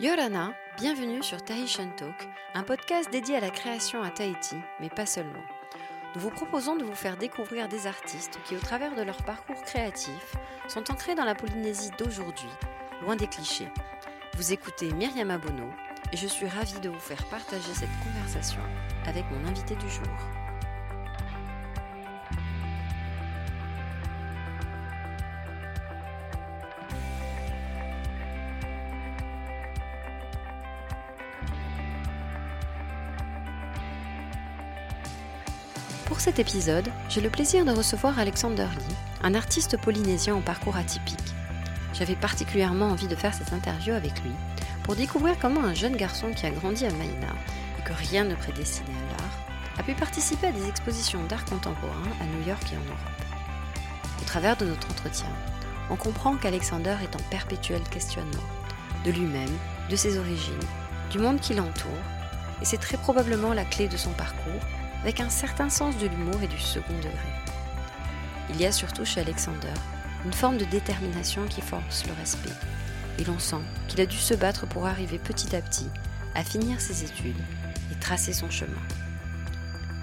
Yorana, bienvenue sur Tahitian Talk, un podcast dédié à la création à Tahiti, mais pas seulement. Nous vous proposons de vous faire découvrir des artistes qui, au travers de leur parcours créatif, sont ancrés dans la Polynésie d'aujourd'hui, loin des clichés. Vous écoutez Myriam Abono et je suis ravie de vous faire partager cette conversation avec mon invité du jour. Épisode, j'ai le plaisir de recevoir Alexander Lee, un artiste polynésien au parcours atypique. J'avais particulièrement envie de faire cette interview avec lui pour découvrir comment un jeune garçon qui a grandi à Maïna et que rien ne prédestinait à l'art a pu participer à des expositions d'art contemporain à New York et en Europe. Au travers de notre entretien, on comprend qu'Alexander est en perpétuel questionnement de lui-même, de ses origines, du monde qui l'entoure, et c'est très probablement la clé de son parcours avec un certain sens de l'humour et du second degré. Il y a surtout chez Alexander une forme de détermination qui force le respect, et l'on sent qu'il a dû se battre pour arriver petit à petit à finir ses études et tracer son chemin.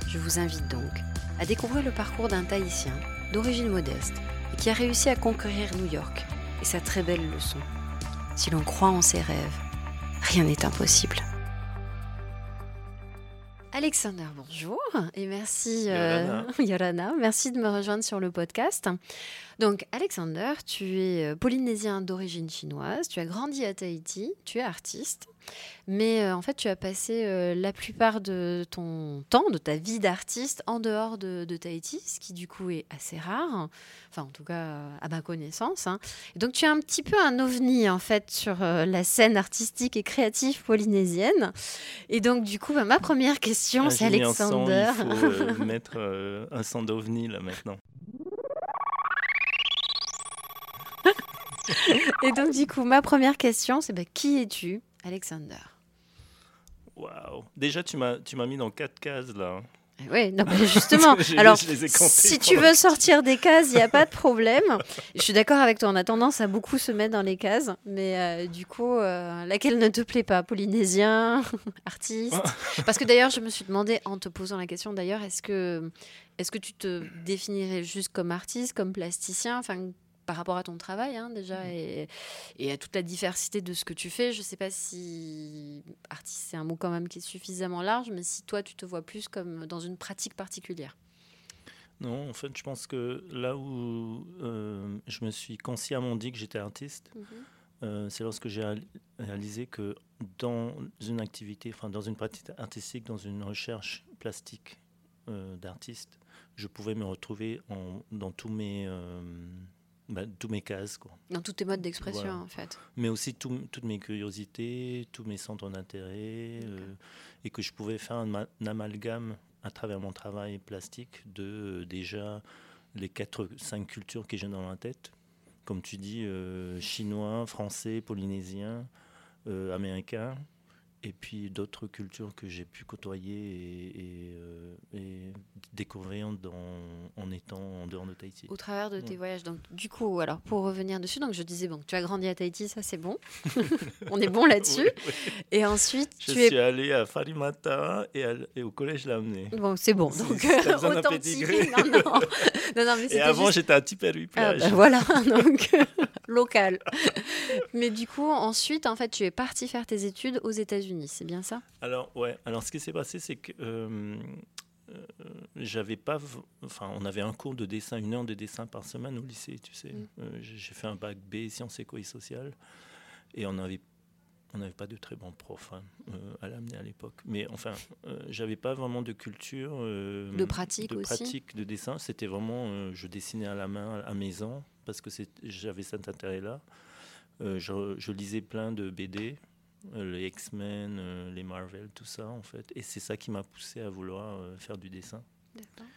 Je vous invite donc à découvrir le parcours d'un Tahitien d'origine modeste et qui a réussi à conquérir New York et sa très belle leçon. Si l'on croit en ses rêves, rien n'est impossible. Alexander, bonjour et merci Yorana. euh, merci de me rejoindre sur le podcast. Donc Alexander, tu es euh, polynésien d'origine chinoise, tu as grandi à Tahiti, tu es artiste, mais euh, en fait tu as passé euh, la plupart de ton temps, de ta vie d'artiste en dehors de, de, Tahiti, ce qui du coup est assez rare, enfin en tout cas à ma connaissance. Hein. Et donc tu es un petit peu un ovni en fait sur euh, la scène artistique et créative polynésienne. Et donc du coup bah, ma première question c'est Alexander. il faut mettre un son d'ovni là maintenant. Et donc, du coup, ma première question, c'est bah, qui es-tu, Alexander? Waouh. Déjà, tu m'as tu m'as mis dans quatre cases là. Oui, non, mais justement. Alors, si tu veux sortir des cases, il n'y a pas de problème. Je suis d'accord avec toi, on a tendance à beaucoup se mettre dans les cases, mais euh, du coup, euh, laquelle ne te plaît pas? Polynésien, artiste? Parce que d'ailleurs, je me suis demandé, en te posant la question d'ailleurs, est-ce que, est que tu te définirais juste comme artiste, comme plasticien? Enfin, par rapport à ton travail hein, déjà Mm. et, et à toute la diversité de ce que tu fais. Je ne sais pas si artiste c'est un mot quand même qui est suffisamment large, mais si toi tu te vois plus comme dans une pratique particulière. Non, en fait, je pense que là où euh, je me suis consciemment dit que j'étais artiste, euh, c'est lorsque j'ai réal- réalisé que dans une activité, enfin dans une pratique artistique, dans une recherche plastique euh, d'artiste, je pouvais me retrouver en- dans tous mes, bah, tous mes cases, quoi. Dans tous tes modes d'expression Voilà. en fait. mais aussi tout- toutes mes curiosités, tous mes centres d'intérêt, euh, et que je pouvais faire un, ma- un amalgame à travers mon travail plastique de euh, déjà les quatre, cinq cultures que j'ai dans la tête, comme tu dis, euh, chinois, français, polynésien, américain, et puis d'autres cultures que j'ai pu côtoyer et, et, euh, et découvrir dans, en étant en dehors de Tahiti. Au travers de tes Ouais. voyages. Donc, du coup, alors pour revenir dessus, donc je disais bon, tu as grandi à Tahiti, ça c'est bon. On est bon là-dessus. Oui, oui. Et ensuite, Je tu suis es allé à Farimata et, à- et au collège Lamné. bon, c'est bon. Si- Donc si d'un authentique. Non, non. non, non, mais Et avant, juste j'étais à Tiperu Ah, plage. bah voilà, donc local. Mais du coup, ensuite, en fait, tu es parti faire tes études aux États-Unis, c'est bien ça? Alors, ouais. Alors, ce qui s'est passé, c'est que euh, euh, j'avais pas. Enfin, on avait un cours de dessin, une heure de dessin par semaine au lycée, tu sais. Mm. Euh, j'ai fait un bac B, sciences éco et sociales. Et on avait. On n'avait pas de très bons profs hein, à l'amener à l'époque. Mais enfin, j'avais pas vraiment de culture. De pratique de aussi pratique de dessin. C'était vraiment. je dessinais à la main, à maison, parce que j'avais cet intérêt-là. Euh, je, je lisais plein de BD, les X-Men, euh, les Marvel, tout ça en fait. Et c'est ça qui m'a poussé à vouloir euh, faire du dessin. D'accord.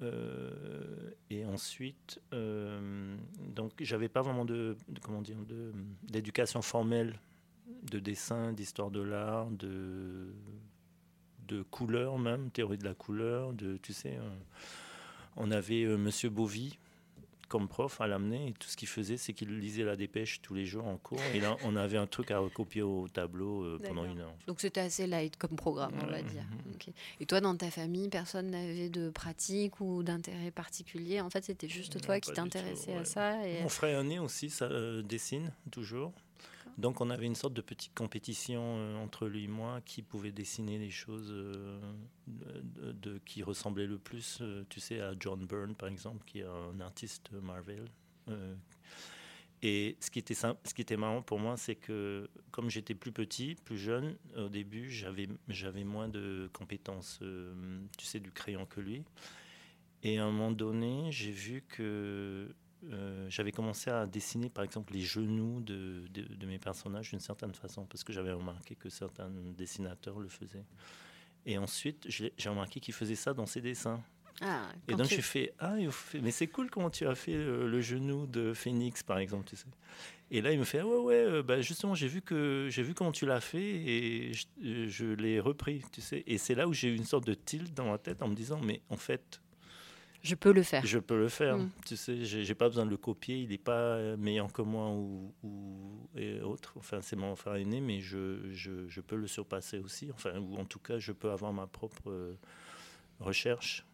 Euh, et ensuite, euh, donc j'avais pas vraiment de, de- comment dire, de d'éducation formelle de dessin, d'histoire de l'art, de de couleur même, théorie de la couleur, de tu sais, euh, on avait euh, Monsieur Bovy comme prof à l'amener. Et tout ce qu'il faisait, c'est qu'il lisait la dépêche tous les jours en cours. Et là, on avait un truc à recopier au tableau euh, pendant une heure. Donc c'était assez light comme programme, on va dire. Mhm. Et toi, dans ta famille, personne n'avait de pratique ou d'intérêt particulier? En fait, c'était juste toi qui t'intéressais à ça et... Mon frère aîné aussi ça, euh, dessine toujours. Donc on avait une sorte de petite compétition euh, entre lui et moi qui pouvait dessiner les choses euh, qui ressemblaient le plus, euh, tu sais, à John Byrne par exemple, qui est un artiste Marvel. et ce qui, était ce qui était marrant pour moi, c'est que comme j'étais plus petit, plus jeune, au début, j'avais, j'avais moins de compétences, tu sais, du crayon que lui. Et à un moment donné, j'ai vu que euh, j'avais commencé à dessiner par exemple les genoux de, de, mes personnages d'une certaine façon parce que j'avais remarqué que certains dessinateurs le faisaient. Et ensuite, j'ai remarqué qu'il faisait ça dans ses dessins. Ah, et donc j'ai fait ah mais c'est cool comment tu as fait le, genou de Phoenix par exemple tu sais et là il me fait ah ouais ouais euh, bah justement j'ai vu que j'ai vu comment tu l'as fait et je, je l'ai repris tu sais et c'est là où j'ai eu une sorte de tilt dans ma tête en me disant mais en fait je peux le faire. Je peux le faire. Mm. Tu sais, j'ai pas besoin de le copier. Il n'est pas meilleur que moi ou, et autre. Enfin, c'est mon frère aîné, mais je, je, je, peux le surpasser aussi. Enfin, ou en tout cas, je peux avoir ma propre euh, recherche.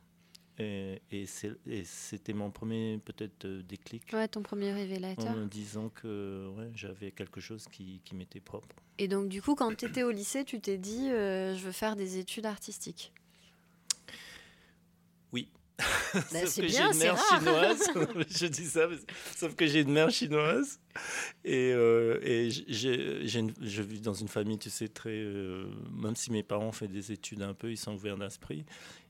Et, et c'était mon premier peut-être euh, déclic. Ouais, ton premier révélateur. En me disant que ouais, j'avais quelque chose qui, qui m'était propre. Et donc, du coup, quand tu étais au lycée, tu t'es dit, euh, je veux faire des études artistiques? Oui, bah, sauf que j'ai une mère chinoise. je dis ça, sauf que j'ai une mère chinoise. Et, euh, et je vis dans une famille, tu sais, très. Euh, même si mes parents ont fait des études un peu, ils sont ouverts d'esprit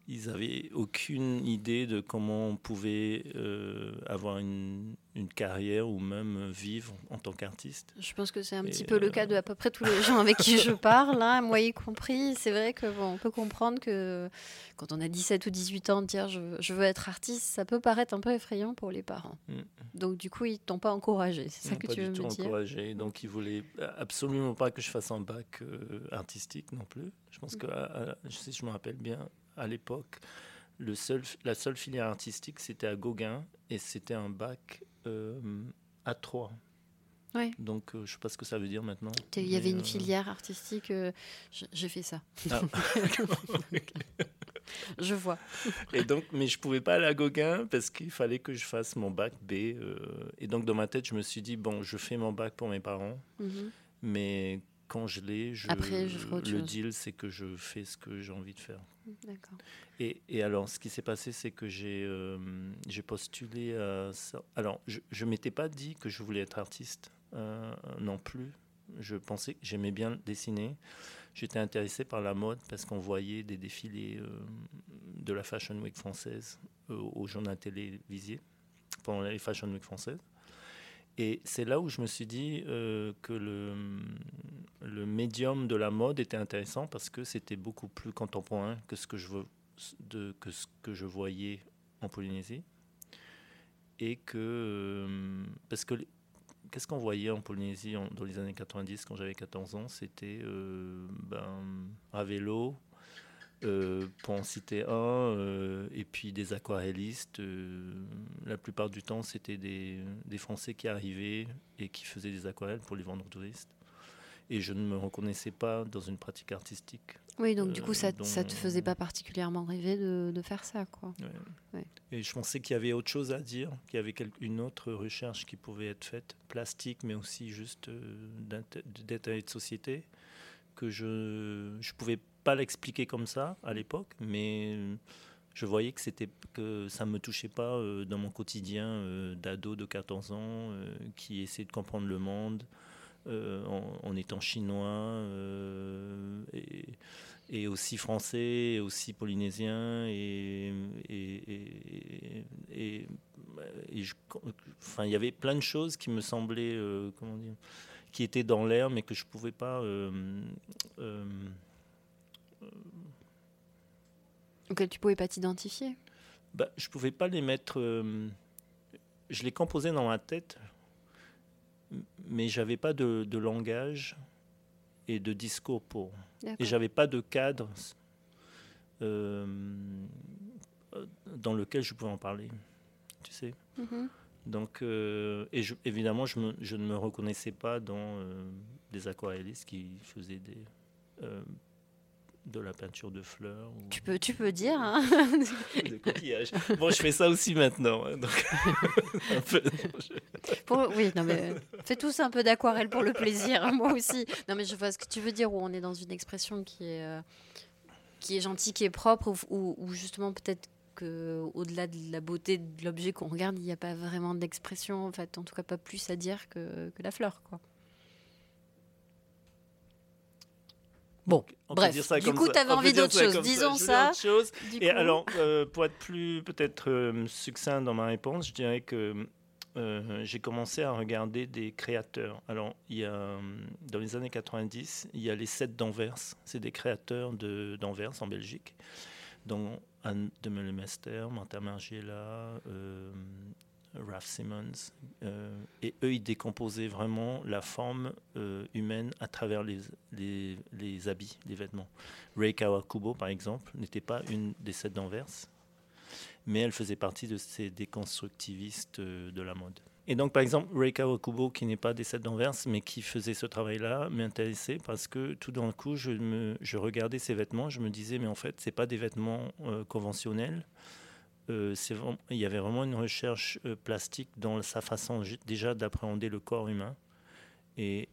ils n'avaient aucune idée de comment on pouvait euh, avoir une, une, carrière ou même vivre en tant qu'artiste. Je pense que c'est un petit peu le cas de à peu près tous les gens avec qui je parle, hein, moi y compris. C'est vrai que bon, on peut comprendre que quand on a 17 ou 18 ans, dire je, je, veux être artiste, ça peut paraître un peu effrayant pour les parents. Mm. Donc du coup, ils t'ont pas encouragé, c'est ça que tu veux me dire encouragé. Donc ils voulaient absolument pas que je fasse un bac euh, artistique non plus. Je pense que, je sais, je me rappelle bien, à l'époque, le seul, la seule filière artistique, c'était à Gauguin et c'était un bac euh, à 3. Donc, euh, je ne sais pas ce que ça veut dire maintenant. Il y avait une euh, filière artistique, j'ai fait ça. Ah. je vois. Et donc, mais je ne pouvais pas aller à Gauguin parce qu'il fallait que je fasse mon bac B. et donc, dans ma tête, je me suis dit, bon, je fais mon bac pour mes parents, mhm. mais quand je l'ai, je, le deal, c'est que je fais ce que j'ai envie de faire. D'accord. Et, et, alors, ce qui s'est passé, c'est que j'ai euh, j'ai postulé à ça. Alors, je ne m'étais pas dit que je voulais être artiste euh, non plus. Je pensais que j'aimais bien dessiner. J'étais intéressé par la mode parce qu'on voyait des défilés euh, de la Fashion Week française au journal télévisé pendant les Fashion Week françaises. Et c'est là où je me suis dit euh, que le, le médium de la mode était intéressant parce que c'était beaucoup plus contemporain que ce que je, de, que ce que je voyais en Polynésie. Et que. Euh, parce que. Qu'est-ce qu'on voyait en Polynésie dans les années 90 quand j'avais 14 ans? C'était euh, ben, Ravelo, euh, pour en citer un, euh, et puis des aquarellistes. Euh, la plupart du temps, c'était des, des, Français qui arrivaient et qui faisaient des aquarelles pour les vendre aux touristes. Et je ne me reconnaissais pas dans une pratique artistique. Oui, donc du coup, ça ne te faisait pas particulièrement rêver de, de faire ça. Quoi. Et je pensais qu'il y avait autre chose à dire, qu'il y avait une autre recherche qui pouvait être faite, plastique, mais aussi juste d'état de société, que je ne pouvais pas l'expliquer comme ça à l'époque, mais euh, je voyais que c'était que ça me touchait pas euh, dans mon quotidien euh, d'ado de 14 ans qui essaie de comprendre le monde en, étant chinois et, aussi français, et aussi polynésien et, et, enfin il y avait plein de choses qui me semblaient comment dire qui étaient dans l'air mais que je pouvais pas donc tu pouvais pas t'identifier bah, Je pouvais pas les mettre. Euh, je les composais dans ma tête, mais j'avais pas de, langage et de discours pour. Et j'avais pas de cadre euh, dans lequel je pouvais en parler. Tu sais mhm. Donc, euh, et évidemment, je, je, ne me reconnaissais pas dans des aquarellistes qui faisaient des, de la peinture de fleurs. Tu, peux, tu peux dire. Hein des coquillages. Bon, je fais ça aussi maintenant. Hein, donc un peu, oui, non, mais fais tous un peu d'aquarelle pour le plaisir, hein, moi aussi. Non, mais je vois ce que tu veux dire, où on est dans une expression qui est, euh, qui est gentille, qui est propre, ou, justement peut-être qu'au-delà de la beauté de l'objet qu'on regarde, il n'y a pas vraiment d'expression, en fait, en tout cas pas plus à dire que, que la fleur, quoi. Bon, bref, du coup, tu avais envie d'autre chose. Disons ça. Et alors, euh, pour être plus peut-être euh, succinct dans ma réponse, je dirais que euh, j'ai commencé à regarder des créateurs. Alors, il y a, dans les années 90, il y a les sept d'Anvers. C'est des créateurs d'Anvers en Belgique, dont Anne de Meulemester, Martha Margiela, Ralph Simmons. Euh, et eux, ils décomposaient vraiment la forme euh, humaine à travers les, les, habits, les vêtements. Ray Kawakubo, par exemple, n'était pas une des sept d'Anvers, mais elle faisait partie de ces déconstructivistes euh, de la mode. Et donc, par exemple, Ray Kawakubo, qui n'est pas des sept d'Anvers, mais qui faisait ce travail-là, m'intéressait parce que tout d'un coup, je, regardais ces vêtements, je me disais, mais en fait, ce pas des vêtements conventionnels euh, il y avait vraiment une recherche euh, plastique dans sa façon déjà d'appréhender le corps humain et,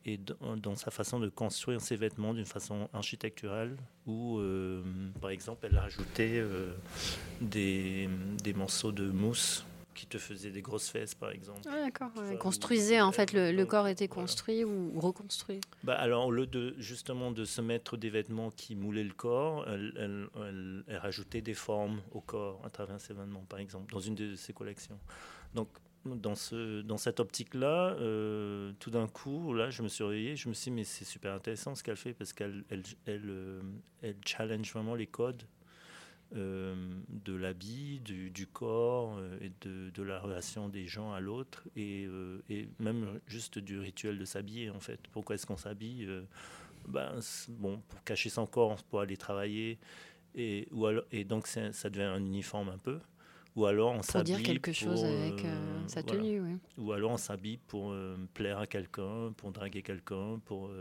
dans, sa façon de construire ses vêtements d'une façon architecturale où, euh, par exemple, elle a ajouté des, des, morceaux de mousse qui te faisaient des grosses fesses, par exemple. Ah, d'accord. construisait, en fait, le, corps était construit ou reconstruit. Bah, alors, au lieu de, justement de se mettre des vêtements qui moulaient le corps, elle, elle, rajoutait des formes au corps à travers ces vêtements, par exemple, dans une de ses collections. Donc, dans, ce, dans cette optique-là, euh, tout d'un coup, là, je me suis réveillé, je me suis dit, mais c'est super intéressant ce qu'elle fait parce qu'elle elle, elle, euh, elle, challenge vraiment les codes de l'habit, du, du, corps euh, et de, de, la relation des gens à l'autre et, euh, et, même juste du rituel de s'habiller en fait. Pourquoi est-ce qu'on s'habille ben, bon, Pour cacher son corps, pour aller travailler et, ou alors, et donc ça devient un uniforme un peu. Ou alors on s'habille. Pour dire quelque chose avec sa tenue. Ou alors on s'habille pour plaire à quelqu'un, pour draguer quelqu'un, pour,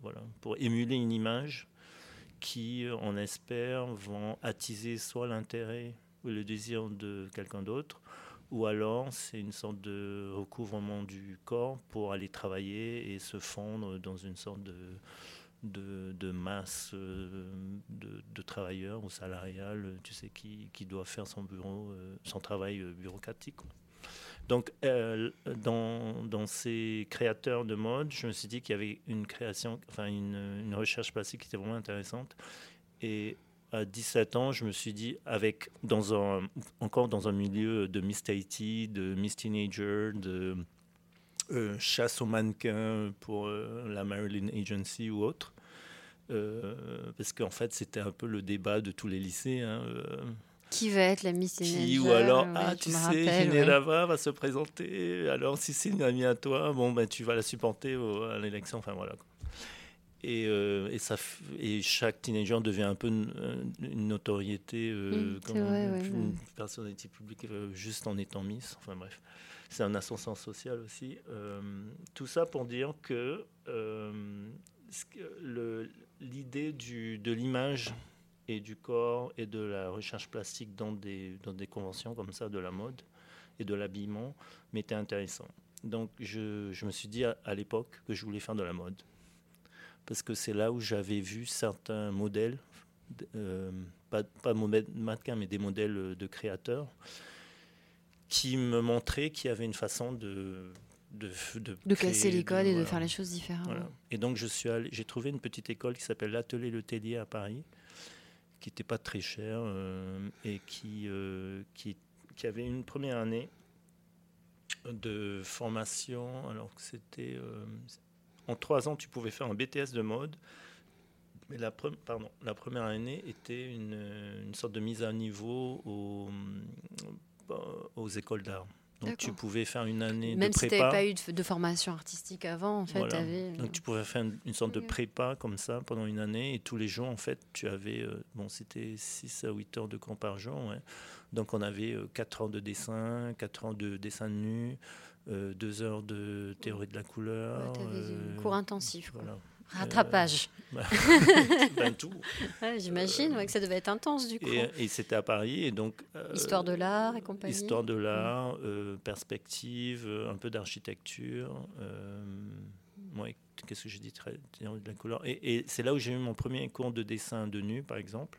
voilà, pour émuler une image qui, on espère, vont attiser soit l'intérêt ou le désir de quelqu'un d'autre, ou alors c'est une sorte de recouvrement du corps pour aller travailler et se fondre dans une sorte de, de, masse euh, de, travailleurs ou salariales, tu sais, qui, qui doivent faire son bureau, euh, son travail euh, bureaucratique. Donc, euh, dans, ces créateurs de mode, je me suis dit qu'il y avait une création, enfin une, recherche plastique qui était vraiment intéressante. Et à 17 ans, je me suis dit, avec encore dans un milieu de Miss Tahiti, de Miss Teenager, de euh, chasse aux mannequins pour euh, la Marilyn Agency ou autre, parce qu'en fait, c'était un peu le débat de tous les lycées. Hein, qui va être la Miss Qui, ou alors, ah, tu sais, Ginelava va se présenter. Alors, si c'est une amie à toi, bon, ben, tu vas la supporter à l'élection. Enfin, voilà. Et, euh, et, ça, et chaque teenager devient un peu une, notoriété, euh, mm, comme une, personnalité publique euh, juste en étant Miss. Enfin, bref. C'est un ascenseur social aussi. tout ça pour dire que l'idée de l'image et du corps et de la recherche plastique dans des, dans des conventions comme ça de la mode et de l'habillement m'était intéressant. Donc je, je, me suis dit à, l'époque que je voulais faire de la mode. Parce que c'est là où j'avais vu certains modèles, euh, pas, pas mannequins, mais des modèles de créateurs, qui me montraient qu'il y avait une façon de, de, de, casser les codes et de faire les choses différemment. Et donc j'ai trouvé une petite école qui s'appelle l'Atelier Le Tellier à Paris, qui n'était pas très cher euh, et qui, euh, qui, qui, avait une première année de formation. Alors que c'était. Euh, en trois ans, tu pouvais faire un BTS de mode. Mais la, pardon, la première année était une, une, sorte de mise à niveau aux, aux écoles d'art. Donc tu pouvais faire une année Même de prépa. Même si tu n'avais pas eu de, formation artistique avant, en fait, avais... Donc tu pouvais faire une, sorte de prépa comme ça pendant une année et tous les jours, en fait, tu avais, euh, bon, c'était 6 à 8 heures de cours par jour. Ouais. Donc on avait 4 heures de dessin, 4 heures de dessin de nu, 2 heures de théorie de la couleur. Ouais, cours intensif. Voilà. Rattrapage. Euh, ben, tout. J'imagine que ça devait être intense du coup. Et, c'était à Paris. Et donc, euh, histoire de l'art et compagnie. Histoire de l'art, euh, perspective, un peu d'architecture. Qu'est-ce que j'ai dit de la couleur. Et, et c'est là où j'ai eu mon premier cours de dessin de nu, par exemple.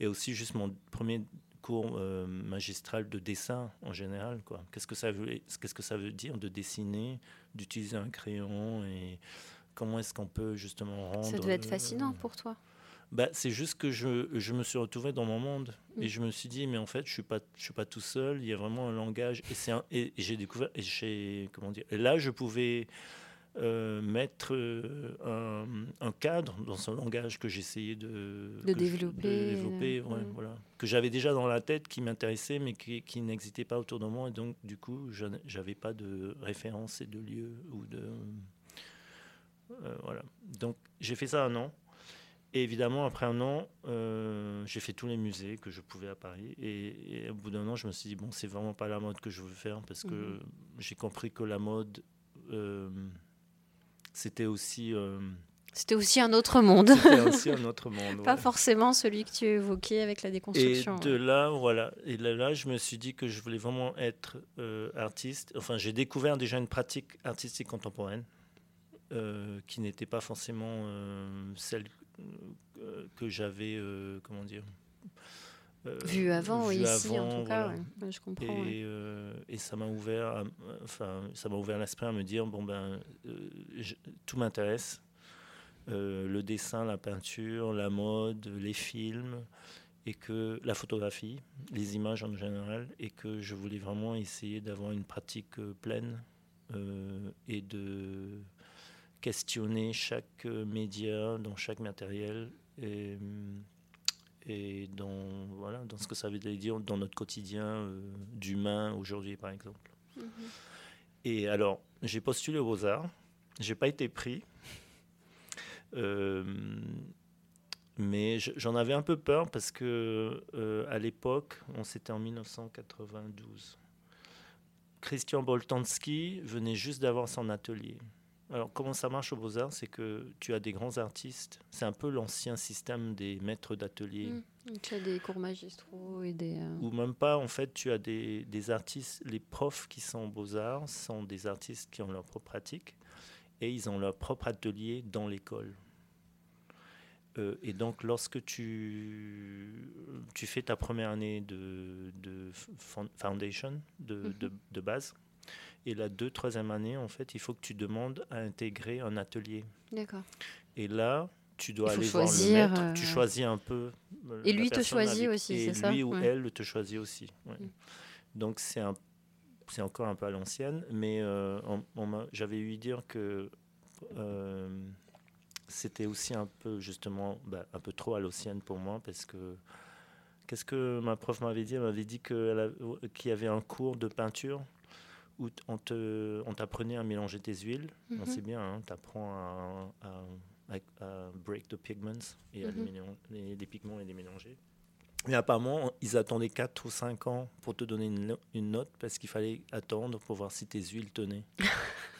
Et aussi juste mon premier cours magistral de dessin en général. Qu'est-ce que ça veut, qu'est-ce que ça veut dire de dessiner, d'utiliser un crayon et comment est-ce qu'on peut justement rendre. Ça devait être fascinant pour toi. Bah, c'est juste que je, je, me suis retrouvé dans mon monde mm. et je me suis dit mais en fait je suis pas je suis pas tout seul il y a vraiment un langage et c'est et, j'ai découvert et j'ai comment dire et là je pouvais euh, mettre euh, un, cadre dans ce langage que j'essayais de, de développer, développer ouais, mm. voilà que j'avais déjà dans la tête qui m'intéressait mais qui, qui n'existait pas autour de moi et donc du coup je n'avais pas de référence et de lieu ou de euh, voilà. Donc j'ai fait ça un an. Et évidemment, après un an, euh, j'ai fait tous les musées que je pouvais à Paris. Et, au bout d'un an, je me suis dit, bon, c'est vraiment pas la mode que je veux faire parce que mhm. j'ai compris que la mode, euh, c'était aussi. c'était aussi un autre monde. C'était aussi un autre monde. pas forcément celui que tu évoquais avec la déconstruction. Et de là, voilà. Et là, là, je me suis dit que je voulais vraiment être artiste. Enfin, j'ai découvert déjà une pratique artistique contemporaine euh, qui n'était pas forcément euh, celle euh, que j'avais, comment dire, vu avant, ici en tout cas, je comprends. Et, et ça m'a ouvert, enfin, ça m'a ouvert l'esprit à me dire bon ben, tout m'intéresse, le dessin, la peinture, la mode, les films et que la photographie, les images en général, et que je voulais vraiment essayer d'avoir une pratique pleine et de questionner chaque euh, média dans chaque matériel et, et dans, voilà, dans ce que ça veut dire dans notre quotidien euh, d'humain aujourd'hui, par exemple. Mm-hmm. Et alors, j'ai postulé aux Beaux-Arts, j'ai pas été pris. Euh, mais j'en avais un peu peur parce que à l'époque, on c'était en 1992. Christian Boltanski venait juste d'avoir son atelier. Alors, comment ça marche au Beaux-Arts C'est que tu as des grands artistes. C'est un peu l'ancien système des maîtres d'atelier. Mmh. Tu as des cours magistraux et des. Euh, Ou même pas, en fait, tu as des, des artistes. Les profs qui sont aux Beaux-Arts sont des artistes qui ont leur propre pratique et ils ont leur propre atelier dans l'école. Euh, et donc, lorsque tu, tu fais ta première année de, de foundation, de, mmh. de, de base, et la deux, troisième année, en fait, il faut que tu demandes à intégrer un atelier. D'accord. Et là, tu dois aller voir le maître. Tu euh, choisis un peu. Euh, et lui te choisit aussi, c'est ça lui ou elle te choisit aussi. Mm. Donc c'est un, c'est encore un peu à l'ancienne, mais euh, j'avais eu dire que c'était aussi un peu justement bah, un peu trop à l'ancienne pour moi parce que qu'est-ce que ma prof m'avait dit? Elle m'avait dit qu'il y avait un cours de peinture où on, te, on t'apprenait à mélanger tes huiles. Mm C'est bien, hein, tu apprends à, à, break the pigments et à mhm. les, les, pigments et les mélanger. Mais apparemment, ils attendaient 4 ou 5 ans pour te donner une, une note parce qu'il fallait attendre pour voir si tes huiles tenaient.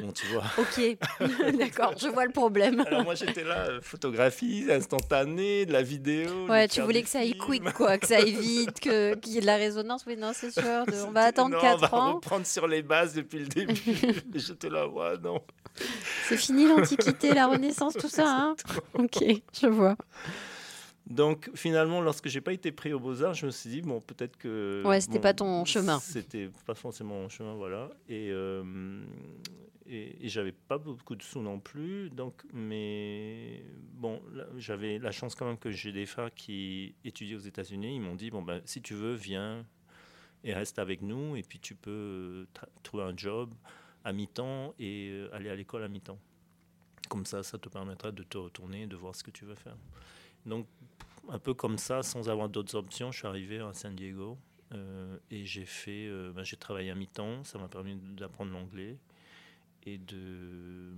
Bon, tu vois. Ok, d'accord, je vois le problème. Alors moi j'étais là, euh, photographie instantanée, de la vidéo. Ouais, tu voulais que ça aille quick, quoi, que ça aille vite, qu'il y ait de la résonance. Oui, non, c'est sûr, on va attendre 4 ans. On va reprendre sur les bases depuis le début. j'étais là, ouais, non. C'est fini l'Antiquité, la Renaissance, tout ça, hein Ok, je vois. Donc finalement, lorsque j'ai pas été pris aux Beaux-Arts, je me suis dit, bon, peut-être que. Ouais, c'était pas ton chemin. C'était pas forcément mon chemin, voilà. Et, euh, et, j'avais pas beaucoup de sous non plus. Donc, mais bon, j'avais la chance quand même que j'ai des frères qui étudient aux États-Unis. Ils m'ont dit, bon, ben, si tu veux, viens et reste avec nous. Et puis tu peux trouver un job à mi-temps et euh, aller à l'école à mi-temps. Comme ça, ça te permettra de te retourner et de voir ce que tu veux faire. Donc, un peu comme ça, sans avoir d'autres options, je suis arrivé à San Diego et j'ai fait, ben, j'ai travaillé à mi-temps, ça m'a permis d'apprendre l'anglais et de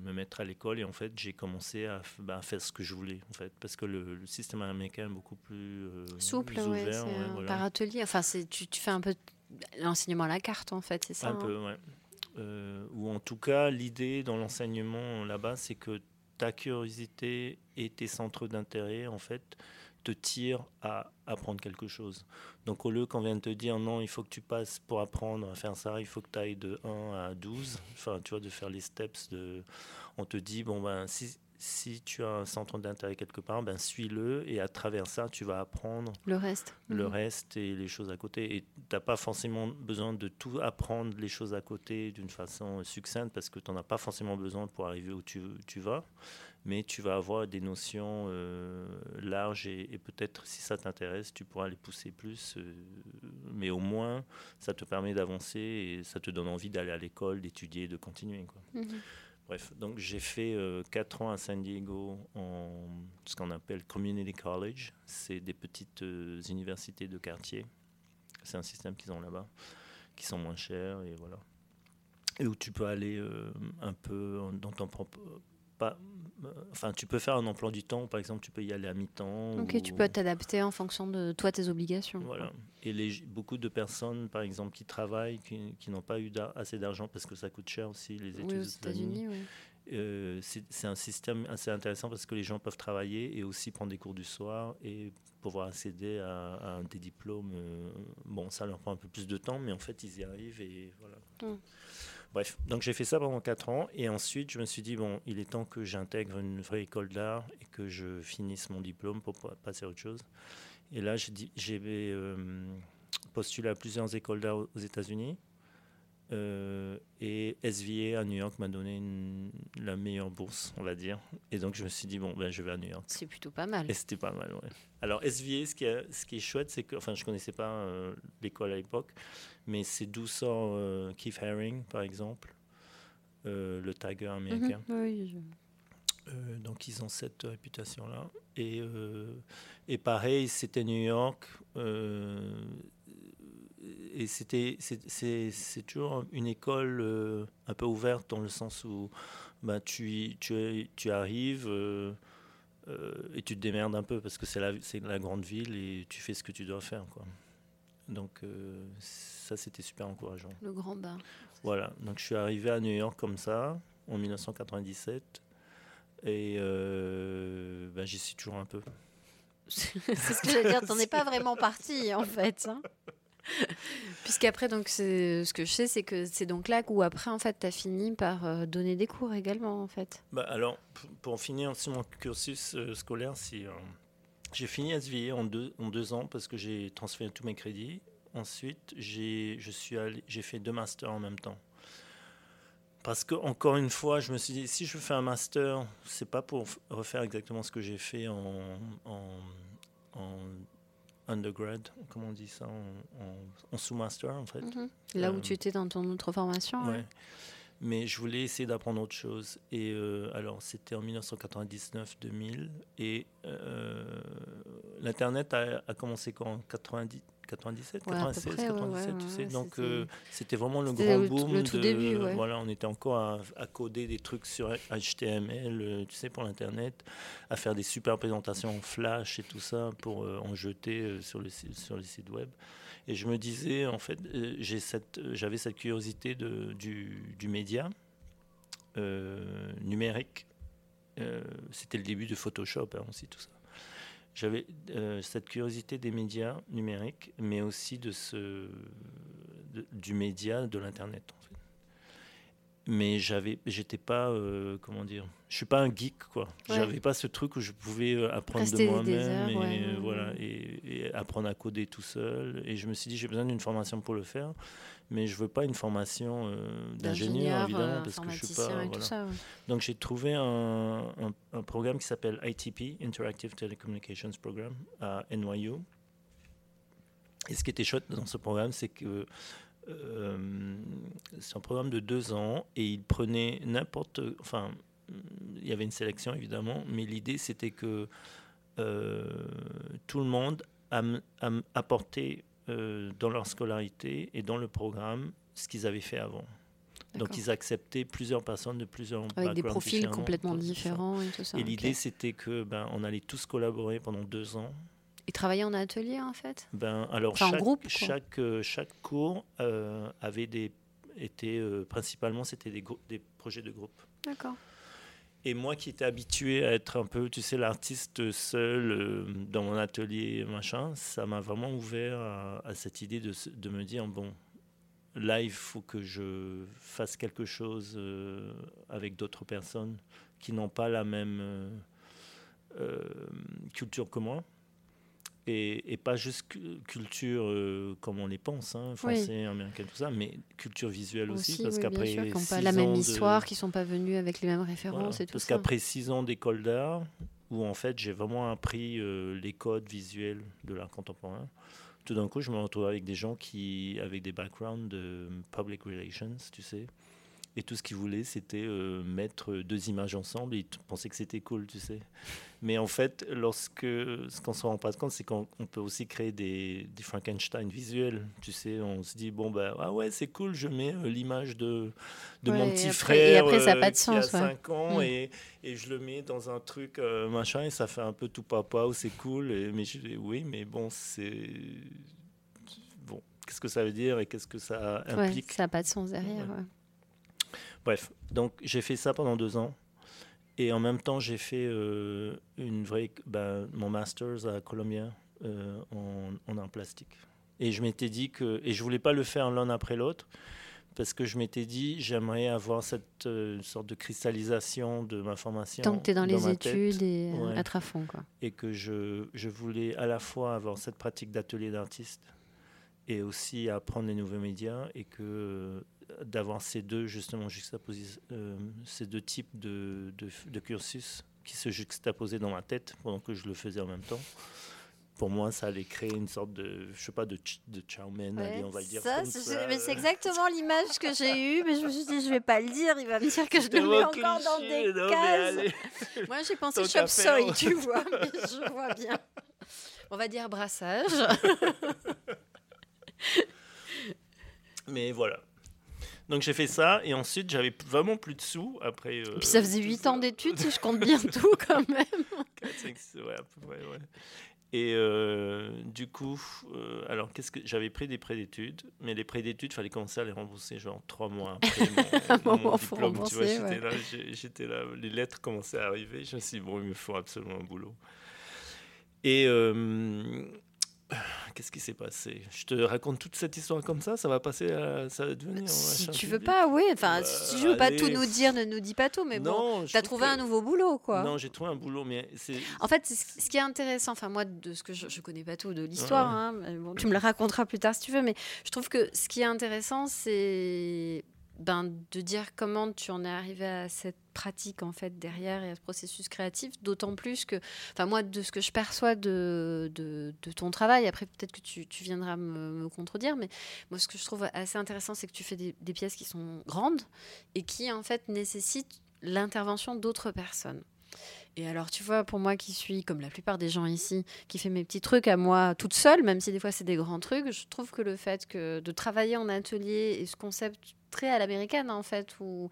me mettre à l'école. Et en fait, j'ai commencé à, bah, faire ce que je voulais, en fait, parce que le, système américain est beaucoup plus euh, souple, ouvert, par atelier. Enfin, tu, tu fais un peu l'enseignement à la carte, en fait, c'est ça Un peu, hein ouais. Euh, ou en tout cas, l'idée dans l'enseignement là-bas, c'est que ta curiosité et tes centres d'intérêt, en fait, te tire à apprendre quelque chose. Donc au lieu qu'on vienne te dire non, il faut que tu passes pour apprendre à faire ça, il faut que tu ailles de 1 à 12, enfin tu vois, de faire les steps, de... on te dit, bon ben si, si tu as un centre d'intérêt quelque part, ben suis-le et à travers ça, tu vas apprendre le reste. Le mhm. reste et les choses à côté. Et tu n'as pas forcément besoin de tout apprendre les choses à côté d'une façon succincte parce que tu n'en as pas forcément besoin pour arriver où tu, tu vas mais tu vas avoir des notions euh, larges et, peut-être si ça t'intéresse, tu pourras les pousser plus. Euh, mais au moins, ça te permet d'avancer et ça te donne envie d'aller à l'école, d'étudier, de continuer. Quoi. Mhm. Bref, donc j'ai fait euh, 4 ans à San Diego en ce qu'on appelle Community College. C'est des petites euh, universités de quartier. C'est un système qu'ils ont là-bas, qui sont moins chers et voilà. Et où tu peux aller un peu dans ton propre pas. Enfin, tu peux faire un emploi du temps, par exemple, tu peux y aller à mi-temps. Ok, tu peux t'adapter en fonction de toi, tes obligations. Voilà. Et les, beaucoup de personnes, par exemple, qui travaillent, qui, n'ont pas eu assez d'argent parce que ça coûte cher aussi, les études aux États-Unis. Euh, c'est un système assez intéressant parce que les gens peuvent travailler et aussi prendre des cours du soir et pouvoir accéder à, des diplômes. Euh, bon, ça leur prend un peu plus de temps, mais en fait, ils y arrivent et voilà. Hum. Bref, donc j'ai fait ça pendant 4 ans et ensuite je me suis dit, bon, il est temps que j'intègre une vraie école d'art et que je finisse mon diplôme pour passer à autre chose. Et là, j'ai euh, postulé à plusieurs écoles d'art aux États-Unis. Euh, et SVA à New York m'a donné la meilleure bourse, on va dire. Et donc je me suis dit, bon, ben, je vais à New York. C'est plutôt pas mal. Et c'était pas mal, ouais. Alors SVA, ce qui, est, ce qui est chouette, c'est que, enfin, je connaissais pas euh, l'école à l'époque, mais c'est d'où sort euh, Keith Haring, par exemple, le tiger américain. Mhm, oui, donc ils ont cette réputation-là. Et, et pareil, c'était New York et c'était c'est toujours une école euh, un peu ouverte dans le sens où bah, tu, tu, tu arrives euh, euh, et tu te démerdes un peu parce que c'est la, la grande ville et tu fais ce que tu dois faire. Quoi. Donc ça, c'était super encourageant. Le grand bain. Voilà, donc je suis arrivé à New York comme ça en 1997 et bah, j'y suis toujours un peu. c'est ce que j'allais dire, t'en es pas vraiment parti en fait. Hein. Puisqu'après, donc, ce que je sais, c'est que c'est donc là où après, en fait, tu as fini par euh, donner des cours également, en fait. Bah, alors, pour, finir sur mon cursus euh, scolaire, euh, j'ai fini à SVA en deux, en deux ans parce que j'ai transféré tous mes crédits. Ensuite, j'ai, fait deux masters en même temps. Parce que encore une fois, je me suis dit, si je fais un master, c'est pas pour refaire exactement ce que j'ai fait en undergrad, comment on dit ça, en, sous-master en fait. Mhm. Là où euh, tu étais dans ton autre formation. Ouais. Mais je voulais essayer d'apprendre autre chose. Et euh, alors, c'était en 1999-2000. Et euh, l'Internet a, a, commencé quand? En 90, 97, 96, 97, tu sais. Donc euh, c'était vraiment le grand boom. Le tout début, Voilà, on était encore à, coder des trucs sur HTML, euh, tu sais, pour l'internet, à faire des super présentations en Flash et tout ça pour euh, en jeter sur le sur les sites web. Et je me disais, en fait, j'ai cette, j'avais cette curiosité de, du, du média numérique. c'était le début de Photoshop hein, aussi, tout ça j'avais euh, cette curiosité des médias numériques, mais aussi de ce, du média de l'Internet. Mais j'avais, j'étais pas, euh, comment dire, je suis pas un geek quoi. J'avais pas ce truc où je pouvais euh, apprendre de moi-même et voilà et, apprendre à coder tout seul. Et je me suis dit j'ai besoin d'une formation pour le faire mais je veux pas une formation euh, d'ingénieur évidemment euh, parce que je suis pas voilà. donc j'ai trouvé un, un, programme qui s'appelle ITP Interactive Telecommunications Program à NYU et ce qui était chouette dans ce programme c'est que c'est un programme de deux ans et il prenait n'importe enfin il y avait une sélection évidemment mais l'idée c'était que tout le monde a, a apporté euh, dans leur scolarité et dans le programme ce qu'ils avaient fait avant. Donc ils acceptaient plusieurs personnes de plusieurs Avec des profils différents, complètement différents et tout ça. Et l'idée c'était que ben on allait tous collaborer pendant deux ans. Et travailler en atelier en fait? Ben alors Enfin, en chaque groupe, chaque euh, chaque cours euh, avait des était euh, principalement c'était des des projets de groupe. D'accord. Et moi qui étais habitué à être un peu, tu sais, l'artiste seul dans mon atelier, machin, ça m'a vraiment ouvert à, à cette idée de, de me dire, bon, là, il faut que je fasse quelque chose euh, avec d'autres personnes qui n'ont pas la même euh, euh, culture que moi. Et, et pas juste cu- culture euh, comme on les pense, hein, français, américain, tout ça, mais culture visuelle aussi, Aussi, parce oui, qu'après sûr, n'ont pas six la même ans de- histoire, qui sont pas venus avec les mêmes références voilà, et tout Parce ça. qu'après six ans d'école d'art, où en fait j'ai vraiment appris euh, les codes visuels de l'art contemporain, tout d'un coup je me retrouve avec des gens qui, avec des backgrounds de public relations, tu sais. Et tout ce qu'ils voulaient, c'était euh, mettre deux images ensemble et ils t- pensaient que c'était cool, tu sais. Mais en fait, lorsque ce qu'on se rend pas compte, c'est qu'on on peut aussi créer des, des Frankenstein visuels. Tu sais, on se dit, bon, bah, ah ouais, c'est cool, je mets euh, l'image de, de Ouais, mon et petit après- frère et après, ça a euh, pas de qui sens, a ouais. 5 ans Mm. et, et je le mets dans un truc euh, machin et ça fait un peu tout papa ou c'est cool. Et, mais je dis, oui, mais bon, c'est. Bon, qu'est-ce que ça veut dire et qu'est-ce que ça Ouais, implique? ça n'a pas de sens derrière. Ouais. ouais. Bref, donc j'ai fait ça pendant deux ans. Et en même temps, j'ai fait euh, une vraie, ben, mon master's à Columbia euh, en, en art plastique. Et je m'étais dit que, et je voulais pas le faire l'un après l'autre, parce que je m'étais dit, j'aimerais avoir cette euh, sorte de cristallisation de ma formation. Tant que tu es dans, les ma tête, études et Ouais. être à fond. Quoi. et que je, je voulais à la fois avoir cette pratique d'atelier d'artiste et aussi apprendre les nouveaux médias et que d'avoir ces deux justement juxtaposés, euh, ces deux types de, de, de cursus qui se juxtaposaient dans ma tête pendant que je le faisais en même temps. Pour moi, ça allait créer une sorte de, je sais pas, de, ch- de chow mein, allez, on va le dire ça, comme c'est- ça. mais c'est exactement l'image que j'ai eue, mais je me suis dit, je vais pas le dire, il va me dire que je le mets encore dans des non, cases. Moi, j'ai pensé faire. soy, tu vois, mais je vois bien. On va dire brassage. Mais voilà. Donc j'ai fait ça et ensuite j'avais vraiment plus de sous après. Et euh, puis ça faisait tout 8 ça. ans d'études, si je compte bien tout quand même. 4, 5, 6, ouais, à peu près, ouais. Et euh, du coup, euh, alors qu'est-ce que j'avais pris des prêts d'études, mais les prêts d'études, fallait commencer à les rembourser genre trois mois après mon, moment, mon faut diplôme. Tu vois, j'étais ouais. là, j'étais là, les lettres commençaient à arriver. Je me suis dit, bon, il me faut absolument un boulot. Et euh, qu'est-ce qui s'est passé? Je te raconte toute cette histoire comme ça, ça va passer à, ça va devenir. Si tu veux pas, oui. Enfin, Bah, si tu veux pas tout nous dire, ne nous dis pas tout. Mais bon, non, je t'as trouvé que- un nouveau boulot, quoi. Non, j'ai trouvé un boulot, mais c'est. En fait, ce qui est intéressant, enfin moi, de ce que je, je connais pas tout de l'histoire, hein, bon, tu me le raconteras plus tard si tu veux, mais je trouve que ce qui est intéressant, c'est ben, de dire comment tu en es arrivé à cette pratique en fait derrière et à ce processus créatif, d'autant plus que, enfin moi, de ce que je perçois de, de, ton travail, après peut-être que tu, tu viendras me, contredire, mais moi ce que je trouve assez intéressant, c'est que tu fais des pièces qui sont grandes et qui en fait nécessitent l'intervention d'autres personnes. Et alors, tu vois, pour moi qui suis, comme la plupart des gens ici, qui fait mes petits trucs à moi toute seule, même si des fois c'est des grands trucs, je trouve que le fait que de travailler en atelier et ce concept très à l'américaine, en fait, ou,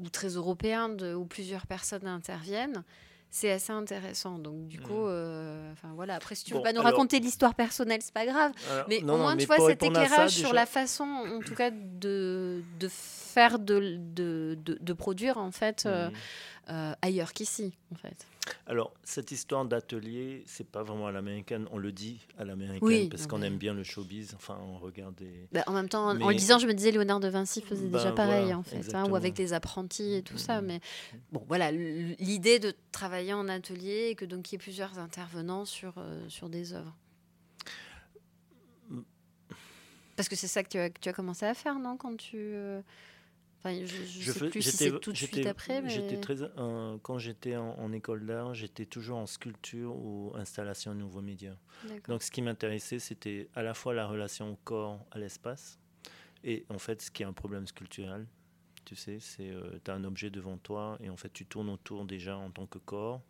ou très européen, de, où plusieurs personnes interviennent, c'est assez intéressant. Donc, du coup, Mm. euh, enfin voilà. Après, si tu veux Bon, pas nous alors- raconter l'histoire personnelle, c'est pas grave. Alors, Mais non, au moins, tu vois cet ça, éclairage sur la façon, en tout cas, de, de faire, de, de, de, de produire, en fait, euh, Mhm. Euh, ailleurs qu'ici, en fait. Alors, cette histoire d'atelier, c'est pas vraiment à l'américaine. On le dit à l'américaine Oui, parce qu'on mais- aime bien le showbiz. Enfin, on regarde des. Bah, en même temps, en- en Mais- le disant, je me disais, Léonard de Vinci faisait Ben, déjà pareil, voilà, en fait, hein, ou avec les apprentis et tout ça. Mhm. Mais bon, voilà, l'idée de travailler en atelier et que donc il y ait plusieurs intervenants sur, euh, sur des œuvres. Mm. Parce que c'est ça que tu as, que tu as commencé à faire, non Quand tu. euh, Enfin, je, je Je sais fais- plus si c'est tout de suite après, mais. J'étais très, euh, quand j'étais en, en école d'art, j'étais toujours en sculpture ou installation de nouveaux médias. Donc, ce qui m'intéressait, c'était à la fois la relation au corps, à l'espace, et en fait, ce qui est un problème sculptural. Tu sais, c'est tu as un objet devant toi et en fait, tu tournes autour déjà en tant que corps.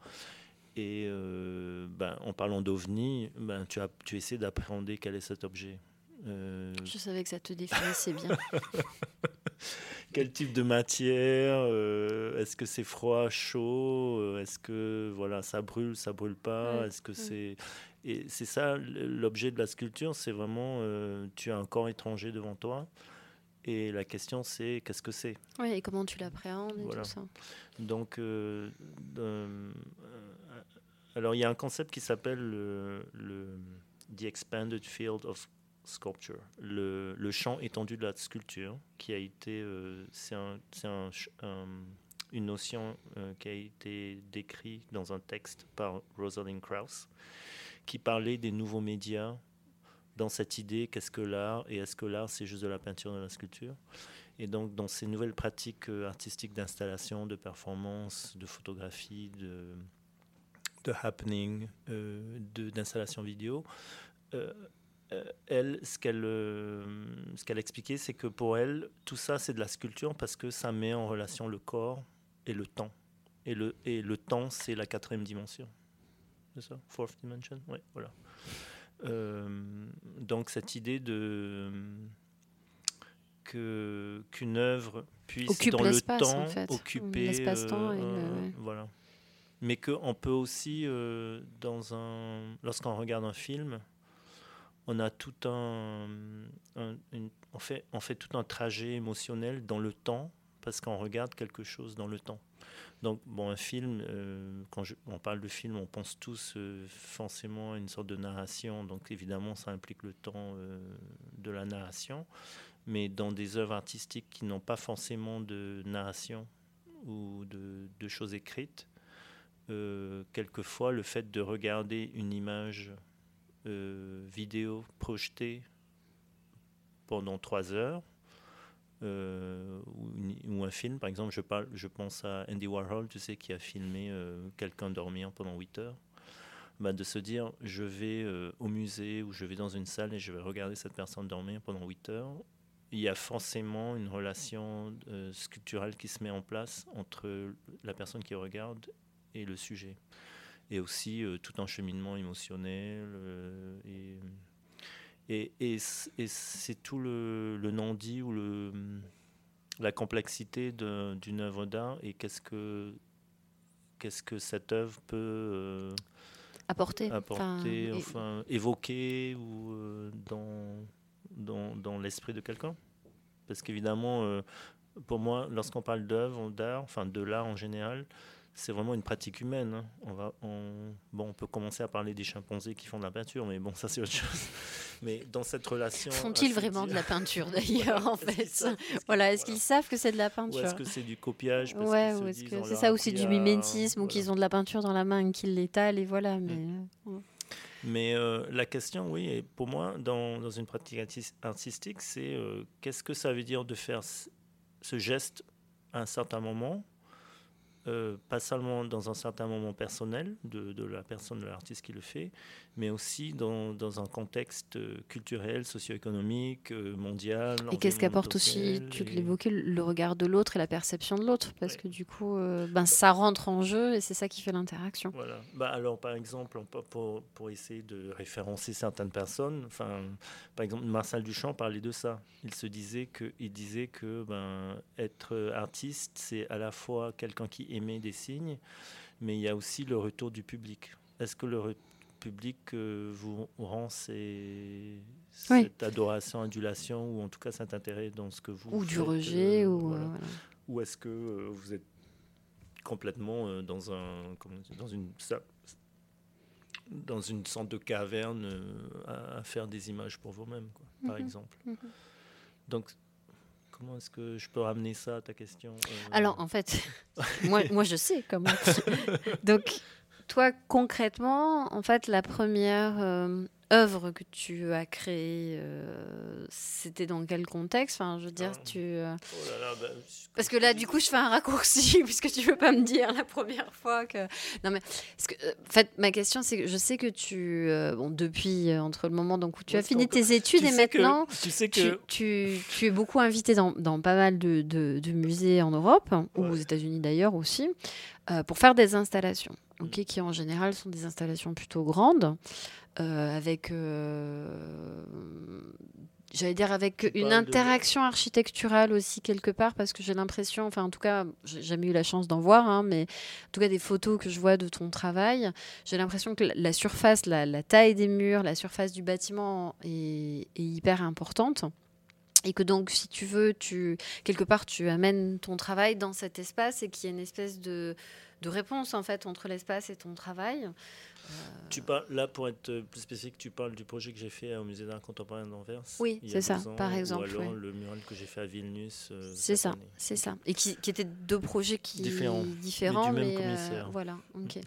Et euh, ben, en parlant d'ovni, ben, tu, as, tu essaies d'appréhender quel est cet objet. Je savais que ça te définissait bien. Quel type de matière Est-ce que c'est froid, chaud Est-ce que voilà, ça brûle, ça brûle pas Est-ce que c'est et c'est ça l'objet de la sculpture, c'est vraiment tu as un corps étranger devant toi et la question, c'est qu'est-ce que c'est? Oui, et comment tu l'appréhendes et tout ça. Donc, euh, euh, alors il y a un concept qui s'appelle le, The Expanded Field of Sculpture, le, le, champ étendu de la sculpture, qui a été, euh, c'est un, un, une notion qui a été décrite dans un texte par Rosalind Krauss, qui parlait des nouveaux médias dans cette idée qu'est-ce que l'art et est-ce que l'art c'est juste de la peinture, de la sculpture? Et donc dans ces nouvelles pratiques euh, artistiques d'installation, de performance, de photographie, de, de happening, euh, d'installation vidéo, euh, elle, ce qu'elle ce qu'elle expliquait, c'est que pour elle, tout ça c'est de la sculpture parce que ça met en relation le corps et le temps. Et le, et le temps, c'est la quatrième dimension. C'est ça? Fourth dimension? Oui, voilà. Euh, donc cette idée de que qu'une œuvre puisse dans le temps occuper l'espace-temps euh, voilà mais qu'on peut aussi euh, dans un lorsqu'on regarde un film on a tout un, on fait on fait tout un trajet émotionnel dans le temps parce qu'on regarde quelque chose dans le temps donc, bon, un film, euh, quand on parle de film, on pense tous euh, forcément à une sorte de narration. Donc, évidemment, ça implique le temps euh, de la narration. Mais dans des œuvres artistiques qui n'ont pas forcément de narration ou de, choses écrites, quelquefois, le fait de regarder une image vidéo projetée pendant trois heures, euh, ou, un film. Par exemple, je, pense à Andy Warhol, tu sais, qui a filmé euh, quelqu'un dormir pendant 8 heures. Bah, de se dire, je vais euh, au musée ou je vais dans une salle et je vais regarder cette personne dormir pendant 8 heures. Il y a forcément une relation sculpturelle qui se met en place entre la personne qui regarde et le sujet. Et aussi tout un cheminement émotionnel et et, et, c'est tout le, le non-dit ou le, la complexité d'une œuvre d'art et qu'est-ce que, qu'est-ce que cette œuvre peut euh, apporter, apporter enfin, évoquer ou, euh, dans, dans, dans l'esprit de quelqu'un. Parce qu'évidemment, euh, pour moi, lorsqu'on parle d'œuvre, d'art, enfin de l'art en général, c'est vraiment une pratique humaine. Hein. On, va, on, bon, on peut commencer à parler des chimpanzés qui font de la peinture, mais bon, ça c'est autre chose. Mais dans cette relation. Font-ils vraiment de la peinture d'ailleurs, en fait Voilà, est-ce qu'ils savent que c'est de la peinture Ou est-ce que c'est du copiage Ouais, ou est-ce que c'est ça ou c'est du mimétisme ou qu'ils ont de la peinture dans la main et qu'ils l'étalent et voilà. Mm. Mais, euh, mais euh, la question, oui, et pour moi, dans, dans une pratique artistique, c'est euh, qu'est-ce que ça veut dire de faire ce geste à un certain moment euh, pas seulement dans un certain moment personnel de, de la personne, de l'artiste qui le fait, mais aussi dans, dans un contexte euh, culturel, socio-économique, euh, mondial. Et qu'est-ce qu'apporte aussi, tu l'évoquais, le regard de l'autre et la perception de l'autre, parce que du coup, ben, ça rentre en jeu et c'est ça qui fait l'interaction. Voilà. Bah, alors, par exemple, pour, pour essayer de référencer certaines personnes, enfin, par exemple, Marcel Duchamp parlait de ça. Il se disait que, il disait que ben, être artiste, c'est à la fois quelqu'un qui aimer des signes, mais il y a aussi le retour du public. Est-ce que le public euh, vous rend ces, cette adoration, adulation, ou en tout cas cet intérêt dans ce que vous Ou du rejet, euh, ou... Euh, ou est-ce que vous êtes complètement dans, un, dans une dans une sorte de caverne à, faire des images pour vous-même, par mhm. exemple. Mhm. Donc Comment est-ce que je peux ramener ça à ta question euh Alors, en fait, moi, moi, je sais comment. Donc, toi, concrètement, en fait, la première euh, œuvre que tu as créée, euh, c'était dans quel contexte? Enfin, je veux dire, ah. tu. Euh, oh bah, parce que là, du coup, je fais un raccourci puisque tu veux pas me dire la première fois que. Non mais, que, euh, en fait, ma question, c'est que je sais que tu, bon, depuis entre le moment donc où tu as fini tes études et maintenant, tu, sais que... Tu, tu, es beaucoup invité dans, dans pas mal de, de, musées en Europe ou aux États-Unis d'ailleurs aussi pour faire des installations. ok, mm. qui en général sont des installations plutôt grandes. Euh, avec euh, j'allais dire avec une interaction architecturale aussi quelque part parce que j'ai l'impression, enfin en tout cas, j'ai jamais eu la chance d'en voir, hein, mais en tout cas des photos que je vois de ton travail, j'ai l'impression que la, surface, la, taille des murs, la surface du bâtiment est, est hyper importante. Et que donc si tu veux tu quelque part tu amènes ton travail dans cet espace et qu'il y ait une espèce de, de réponse en fait entre l'espace et ton travail tu parles, là, pour être plus spécifique, tu parles du projet que j'ai fait au Musée d'art contemporain d'Anvers. Oui, c'est ça, par exemple. Ou alors le mural que j'ai fait à Vilnius. Euh, c'est ça, c'est ça. Et qui, qui, étaient deux projets qui différents, différents mais, euh, voilà. Ok.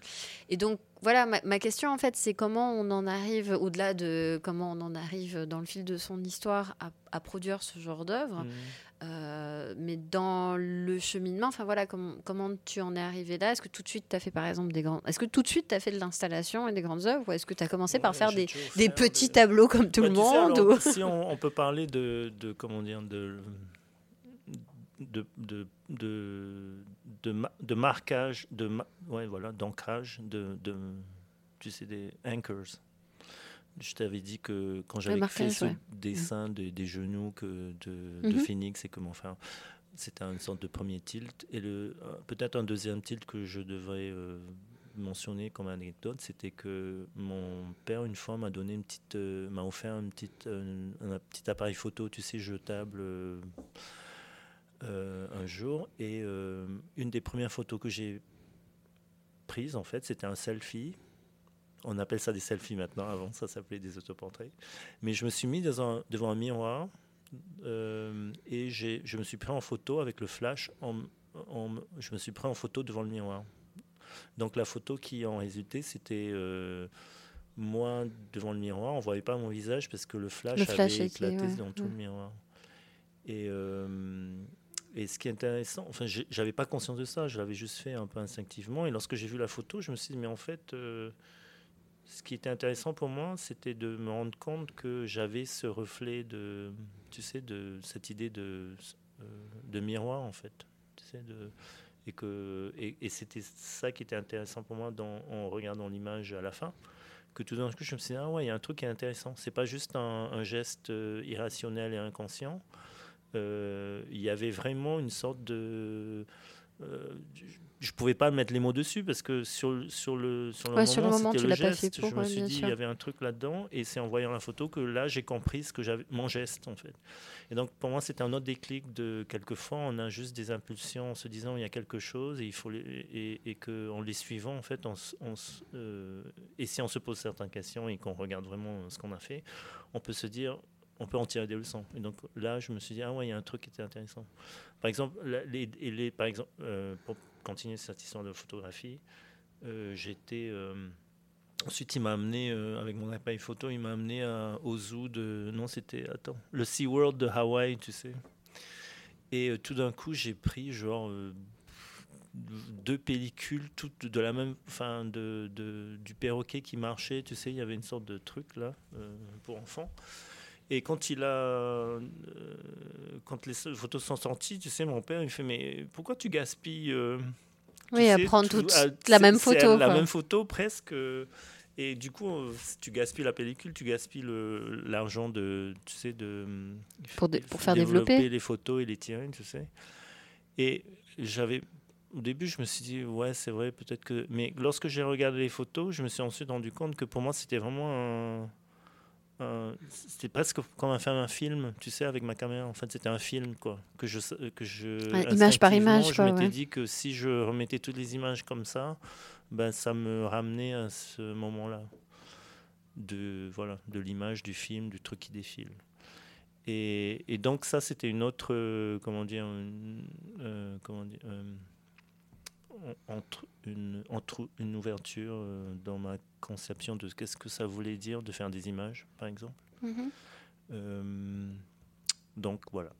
Et donc voilà, ma, question en fait, c'est comment on en arrive, au-delà de comment on en arrive dans le fil de son histoire à, à produire ce genre d'œuvre. Mmh. Euh, mais dans le cheminement, enfin voilà, comment, comment tu en es arrivé là? Est-ce que tout de suite tu as fait par exemple des grands. Est-ce que tout de suite tu as fait de l'installation et des grandes œuvres Ou est-ce que tu as commencé par faire des, des petits tableaux comme tout bah, le monde Si on, on, peut parler de, de comment dire, de, de, de, de, de, marquage, de, ouais, voilà, d'ancrage, de, tu sais, des anchors. Je t'avais dit que quand j'avais fait ce dessin des, genoux que de, mhm. Phoenix et c'était une sorte de premier tilt. Et le, peut-être un deuxième tilt que je devrais euh, mentionner comme anecdote, c'était que mon père une fois m'a donné une petite, euh, m'a offert une petite, euh, un, petit appareil photo, tu sais, jetable. un jour et une des premières photos que j'ai prises en fait c'était un selfie on appelle ça des selfies maintenant, avant ça s'appelait des autoportraits. Mais je me suis mis devant un miroir euh, et je me suis pris en photo avec le flash. je me suis pris en photo devant le miroir. Donc la photo qui en résultait, c'était euh, moi devant le miroir. On ne voyait pas mon visage parce que le flash, avait éclaté dans tout le miroir. Et, euh, et ce qui est intéressant, enfin, j'avais pas conscience de ça, je l'avais juste fait un peu instinctivement. Et lorsque j'ai vu la photo, je me suis dit, mais en fait, ce qui était intéressant pour moi, c'était de me rendre compte que j'avais ce reflet de, tu sais, de cette idée de, euh, de miroir en fait, tu sais, et que et, c'était ça qui était intéressant pour moi en regardant l'image à la fin, que tout d'un coup je me suis dit ah ouais, il y a un truc qui est intéressant. C'est pas juste un, geste euh, irrationnel et inconscient. Euh, il y avait vraiment une sorte de je pouvais pas mettre les mots dessus parce que sur, sur le, sur le moment, c'était le geste. je me suis dit, il y avait un truc là-dedans. Et c'est en voyant la photo que là, j'ai compris ce que j'avais, mon geste, en fait. Et donc, pour moi, c'était un autre déclic de quelquefois, on a juste des impulsions en se disant, il y a quelque chose et, il faut et, et qu'en les suivant, en fait, on, euh, et si on se pose certaines questions et qu'on regarde vraiment ce qu'on a fait, on peut se dire, on peut en tirer des leçons. Et donc là, je me suis dit, ah ouais, il y a un truc qui était intéressant. Par exemple, les, les par exemple euh, pour continuer cette histoire de photographie, euh, j'étais. Euh, ensuite, il m'a amené, avec mon appareil photo, il m'a amené à, au zoo de. Non, c'était. Attends. Le SeaWorld de Hawaï, tu sais. Et tout d'un coup, j'ai pris genre deux pellicules toutes de la même enfin de, de, du perroquet qui marchait tu sais il y avait une sorte de truc là pour enfants et quand il a, euh, quand les photos sont sorties, tu sais, mon père, il fait mais pourquoi tu gaspilles euh, Oui, à prendre toute la même photo. La même photo presque. Et du coup, tu gaspilles la pellicule, tu gaspilles l'argent de, tu sais, de pour, pour faire développer les photos et les tirer, tu sais. Et j'avais au début, je me suis dit, ouais, c'est vrai, peut-être que. Mais lorsque j'ai regardé les photos, je me suis ensuite rendu compte que pour moi, c'était vraiment un, euh, c'était presque comme faire un film, tu sais, avec ma caméra. En fait, c'était un film, quoi. Que je, que je, image par image, Je m'étais dit que si je remettais toutes les images comme ça, ben, ça me ramenait à ce moment-là. De, voilà, de l'image, du film, du truc qui défile. Et, et donc, ça, c'était une autre, euh, comment dire, euh, comment dire entre une, entre une ouverture euh, dans ma conception de qu'est-ce que ça voulait dire de faire des images, par exemple. Mm-hmm. Euh, donc voilà.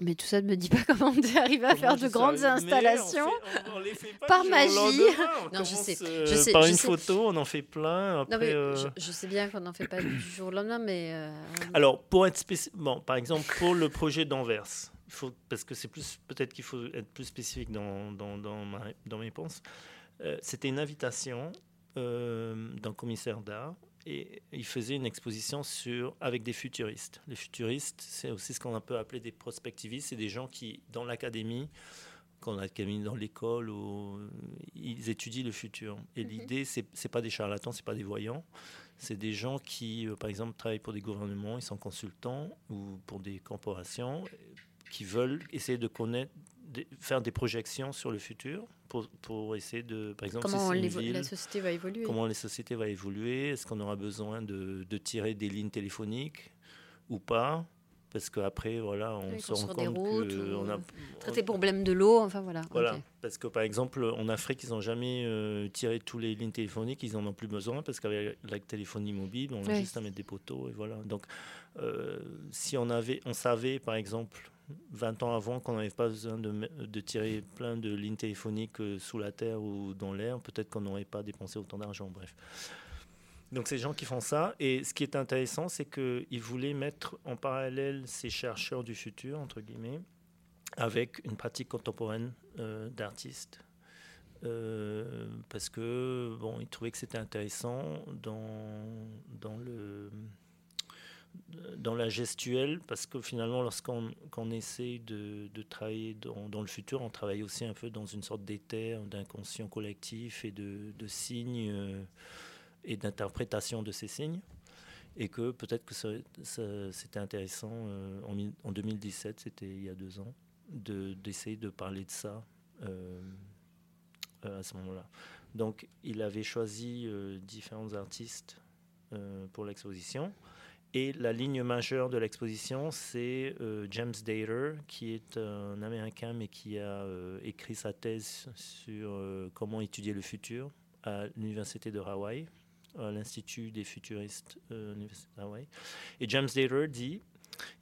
Mais tout ça ne me dit pas comment tu arrives à faire de grandes installations par magie. non, je sais, je sais, par une photo, on en fait plein. Après, euh, je, sais bien qu'on n'en fait pas du jour au lendemain, mais. Alors, pour être spécifique, bon, par exemple, pour le projet d'Anvers, faut, parce que c'est plus peut-être qu'il faut être plus spécifique dans, dans, dans, ma, dans mes réponses. Euh, c'était une invitation euh, d'un commissaire d'art et il faisait une exposition sur, avec des futuristes. Les futuristes, c'est aussi ce qu'on peut appeler des prospectivistes, c'est des gens qui, dans l'académie, quand on a dans l'école, ils étudient le futur. Et mhm. l'idée, c'est n'est pas des charlatans, c'est pas des voyants, c'est des gens qui, euh, par exemple, travaillent pour des gouvernements, ils sont consultants ou pour des corporations qui veulent essayer de connaître, faire des projections sur le futur pour, pour essayer de, par exemple, comment la société va évoluer? Comment les sociétés vont évoluer? Est-ce qu'on aura besoin de, de, tirer des lignes téléphoniques ou pas? Parce qu'après, voilà, on se rend compte qu'on a traité problème de l'eau, enfin voilà. Voilà, parce que par exemple, en Afrique, ils n'ont jamais euh, tiré tous les lignes téléphoniques, ils n'en ont plus besoin parce qu'avec la téléphonie mobile, on a juste à mettre des poteaux et voilà. Donc, euh, si on avait, on savait par exemple 20 ans avant qu'on n'avait pas besoin de, tirer plein de lignes téléphoniques euh, sous la terre ou dans l'air, peut-être qu'on n'aurait pas dépensé autant d'argent. Bref. Donc, ces gens qui font ça. Et ce qui est intéressant, c'est qu'ils voulaient mettre en parallèle ces chercheurs du futur, entre guillemets, avec une pratique contemporaine euh, d'artistes. Euh, parce que, bon, ils trouvaient que c'était intéressant dans, dans le dans la gestuelle, parce que finalement, lorsqu'on essaie de, de travailler dans, dans, le futur, on travaille aussi un peu dans une sorte d'éther, d'inconscient collectif et de, de signes euh, et d'interprétation de ces signes. Et que peut-être que c'était intéressant euh, en, en, 2017, c'était il y a deux ans, d'essayer de, parler de ça euh, à ce moment-là. Donc il avait choisi différents artistes pour l'exposition. Et la ligne majeure de l'exposition, c'est euh, James Dater, qui est un Américain, mais qui a euh, écrit sa thèse sur euh, comment étudier le futur à l'Université de Hawaï, à l'Institut des futuristes de l'Université de Hawaï. Et James Dater dit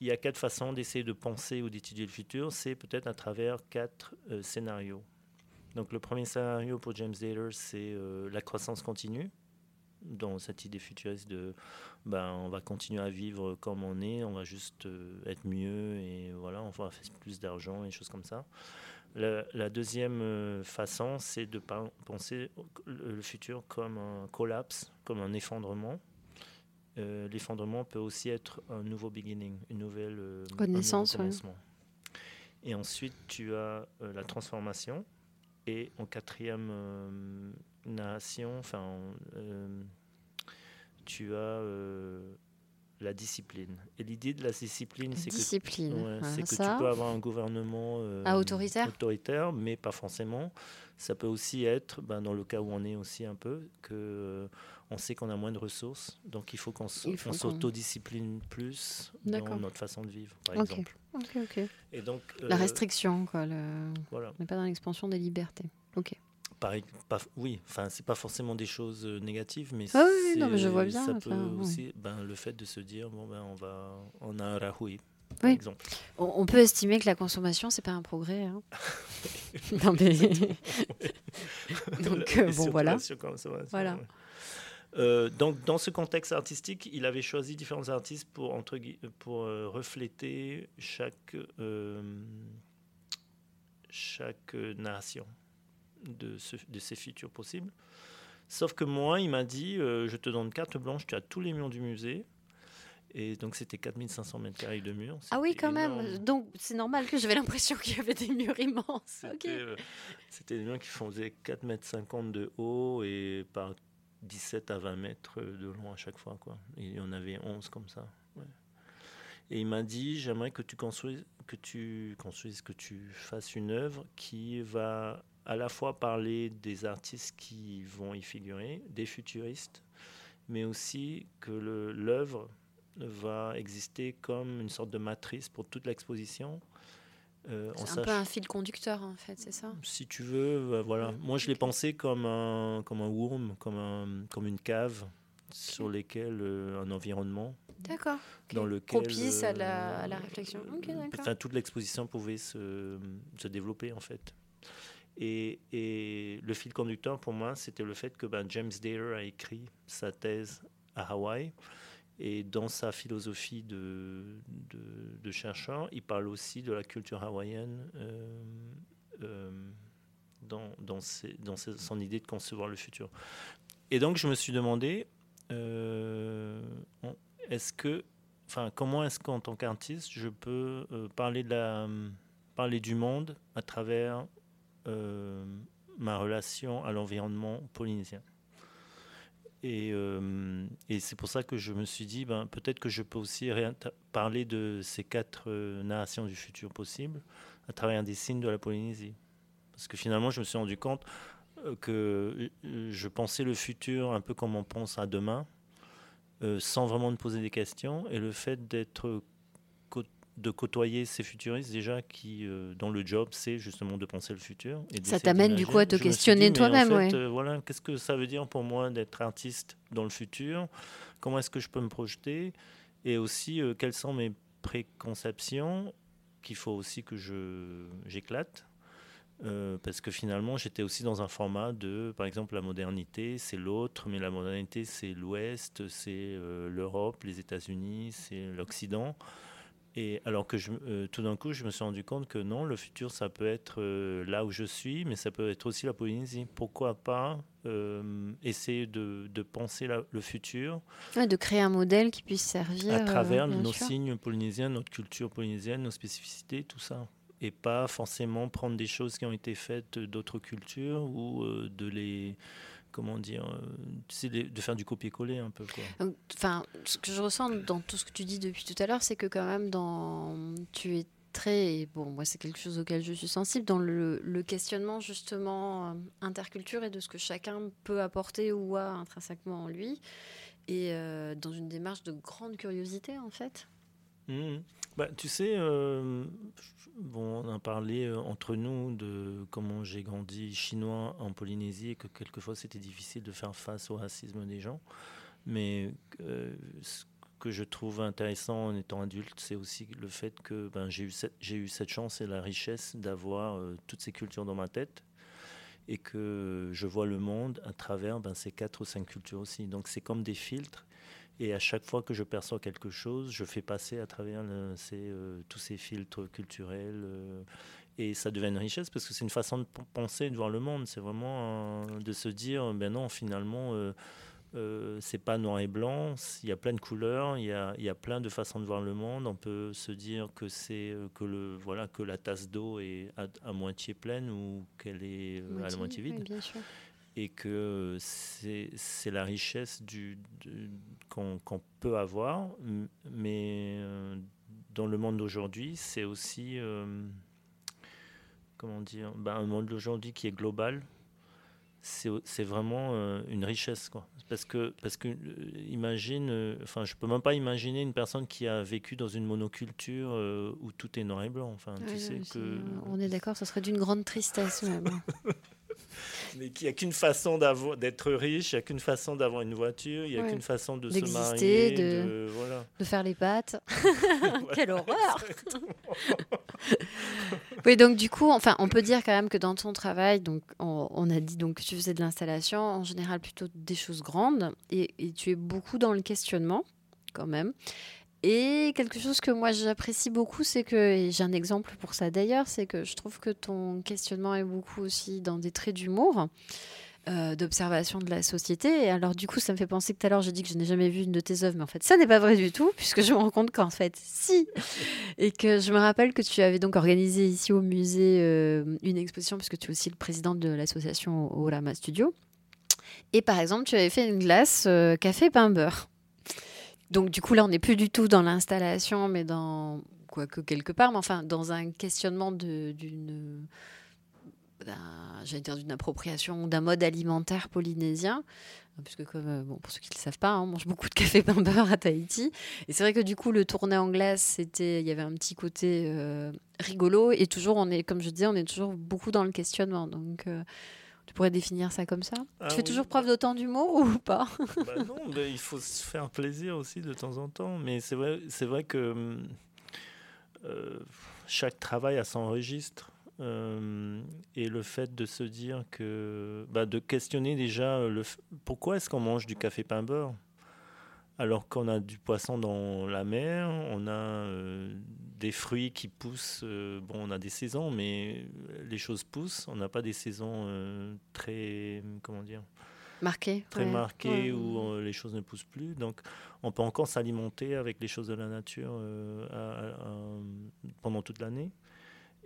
il y a quatre façons d'essayer de penser ou d'étudier le futur. C'est peut-être à travers quatre scénarios. Donc le premier scénario pour James Dater, c'est la croissance continue dans cette idée futuriste de ben, on va continuer à vivre comme on est, on va juste euh, être mieux et voilà, on va faire plus d'argent et choses comme ça. La, deuxième euh, façon, c'est de penser le futur comme un collapse, comme un effondrement. Euh, l'effondrement peut aussi être un nouveau beginning, une nouvelle connaissance. Et ensuite, tu as la transformation. Et en quatrième narration, enfin, tu as euh, la discipline. Et l'idée de la discipline, c'est que, que tu peux avoir un gouvernement euh, ah, autoritaire. autoritaire, mais pas forcément. Ça peut aussi être, ben, dans le cas où on est aussi un peu, que euh, on sait qu'on a moins de ressources, donc il faut qu'on s'autodiscipline plus dans notre façon de vivre, par exemple. Et donc, la restriction, quoi. Le... Voilà. On n'est pas dans l'expansion des libertés. Ok oui, enfin, c'est pas forcément des choses euh, négatives, mais, ah oui, non, mais je vois bien, ça peut aussi, ben, le fait de se dire, bon, ben, on, va, on a un rahoui, par exemple. On, peut estimer que la consommation, c'est pas un progrès. Hein. non, mais... donc, euh, bon, voilà. voilà. Euh, donc, dans ce contexte artistique, il avait choisi différents artistes pour, entre, pour refléter chaque, chaque nation de, de ces futurs possibles. Sauf que moi, il m'a dit, euh, je te donne carte blanche, tu as tous les murs du musée. Et donc c'était 4500 mètres carrés de murs. Ah oui, quand même. Donc c'est normal que j'avais l'impression qu'il y avait des murs immenses. Euh, c'était des murs qui faisaient 4 mètres 50 de haut et par 17 à 20 mètres de long à chaque fois. Quoi. il y en avait 11 comme ça. Et il m'a dit, j'aimerais que tu construises, que tu construises, que tu fasses une œuvre qui va à la fois parler des artistes qui vont y figurer, des futuristes, mais aussi que l'œuvre va exister comme une sorte de matrice pour toute l'exposition. Euh, c'est un peu un fil conducteur en fait, c'est ça? Si tu veux, euh, voilà. Moi je l'ai pensé comme un, comme un worm, comme, un, comme une cave sur lesquelles euh, un environnement. D'accord. Dans lequel, Propice à la, à la réflexion. enfin, toute l'exposition pouvait se, se développer en fait. Et, le fil conducteur pour moi, c'était le fait que ben, James Dater a écrit sa thèse à Hawaï. Et dans sa philosophie de, chercheur, il parle aussi de la culture hawaïenne euh, euh, dans, son idée de concevoir le futur. Et donc, je me suis demandé, est-ce que, enfin, comment est-ce qu'en tant qu'artiste, je peux parler de la, parler du monde à travers ma relation à l'environnement polynésien et, euh, et c'est pour ça que je me suis dit, ben, peut-être que je peux aussi parler de ces quatre euh, narrations du futur possible à travers des signes de la Polynésie. Parce que finalement, je me suis rendu compte euh, que je pensais le futur un peu comme on pense à demain, sans vraiment me poser des questions. Et le fait d'être de côtoyer ces futuristes déjà qui, euh, dans le job, c'est justement de penser le futur. Et ça t'amène du coup à te questionner toi-même. En euh, voilà, qu'est-ce que ça veut dire pour moi d'être artiste dans le futur? Comment est-ce que je peux me projeter? Et aussi, euh, quelles sont mes préconceptions qu'il faut aussi que je j'éclate? Parce que finalement, j'étais aussi dans un format de, par exemple, la modernité, c'est l'autre, mais la modernité, c'est l'Ouest, c'est l'Europe, les États-Unis, c'est l'Occident. Et alors que je, euh, tout d'un coup, je me suis rendu compte que non, le futur, ça peut être euh, là où je suis, mais ça peut être aussi la Polynésie. Pourquoi pas euh, essayer de, de penser le futur De créer un modèle qui puisse servir. À travers nos signes polynésiens, notre culture polynésienne, nos spécificités, tout ça. Et pas forcément prendre des choses qui ont été faites d'autres cultures ou de les comment dire, c'est euh, de faire du copier-coller un peu. Enfin, ce que je ressens dans tout ce que tu dis depuis tout à l'heure, c'est que quand même, tu es très, bon, moi c'est quelque chose auquel je suis sensible, dans le, questionnement justement euh, interculture et de ce que chacun peut apporter ou a intrinsèquement en lui, et euh, dans une démarche de grande curiosité en fait. Mmh. Bah, tu sais, euh, bon, on a parlé euh, entre nous de comment j'ai grandi chinois en Polynésie et que quelquefois c'était difficile de faire face au racisme des gens. Mais euh, ce que je trouve intéressant en étant adulte, c'est aussi le fait que ben, j'ai eu, eu, cette chance et la richesse d'avoir toutes ces cultures dans ma tête et que je vois le monde à travers ben, ces quatre ou cinq cultures aussi. Donc c'est comme des filtres et à chaque fois que je perçois quelque chose, je fais passer à travers euh, tous ces filtres culturels. Euh, et ça devient une richesse parce que c'est une façon de penser, de voir le monde. C'est vraiment de se dire, ben non, finalement, euh, euh, c'est pas noir et blanc. Il y a plein de couleurs, il y a, il y a plein de façons de voir le monde. On peut se dire que c'est que le voilà que la tasse d'eau est à, moitié pleine ou qu'elle est à la moitié vide. bien sûr et que c'est la richesse du, qu'on peut avoir, mais euh, dans le monde d'aujourd'hui, c'est aussi, euh, comment dire, ben, un monde d'aujourd'hui qui est global, c'est vraiment euh, une richesse quoi. Parce que parce que imagine enfin je peux même pas imaginer une personne qui a vécu dans une monoculture où tout est noir et blanc. Enfin tu sais que on est d'accord ce serait d'une grande tristesse même mais qu'il n'y a qu'une façon d'être riche, il n'y a qu'une façon d'avoir une voiture, il n'y a qu'une façon de se marier, de, de, faire les pâtes. Quelle horreur Oui, donc du coup, enfin, on peut dire quand même que dans ton travail, donc on, a dit donc que tu faisais de l'installation, en général plutôt des choses grandes, et, et tu es beaucoup dans le questionnement quand même. Et quelque chose que moi j'apprécie beaucoup, c'est que, et j'ai un exemple pour ça d'ailleurs, c'est que je trouve que ton questionnement est beaucoup aussi dans des traits d'humour. Euh, d'observation de la société. Et alors, du coup, ça me fait penser que tout à l'heure, j'ai dit que je n'ai jamais vu une de tes œuvres, mais en fait, ça n'est pas vrai du tout, puisque je me rends compte qu'en fait, si. Et que je me rappelle que tu avais donc organisé ici au musée euh, une exposition, puisque tu es aussi le président de l'association Olama Studio. Et par exemple, tu avais fait une glace euh, café pain beurre. Donc du coup là, on n'est plus du tout dans l'installation, mais dans quoique quelque part, mais enfin dans un questionnement d'une j'allais dire d'une appropriation d'un mode alimentaire polynésien, puisque comme euh, bon, pour ceux qui ne le savent pas, hein, on mange beaucoup de café pain beurre à Tahiti. Et c'est vrai que du coup, le tourné en glace, c'était, il y avait un petit côté euh, rigolo. Et toujours, on est, comme je disais, on est toujours beaucoup dans le questionnement. Donc, euh, tu pourrais définir ça comme ça ah Tu fais toujours preuve d'autant d'humour ou pas bah Non, il faut se faire plaisir aussi de temps en temps. Mais c'est vrai, c'est vrai que euh, chaque travail a son registre. Euh, et le fait de se dire que. Bah, de questionner déjà le, pourquoi est-ce qu'on mange du café pain beurre? Alors qu'on a du poisson dans la mer, on a euh, des fruits qui poussent. Euh, bon, on a des saisons, mais les choses poussent. On n'a pas des saisons euh, très, comment dire, marqué, très marqué où les choses ne poussent plus. Donc, on peut encore s'alimenter avec les choses de la nature pendant toute l'année.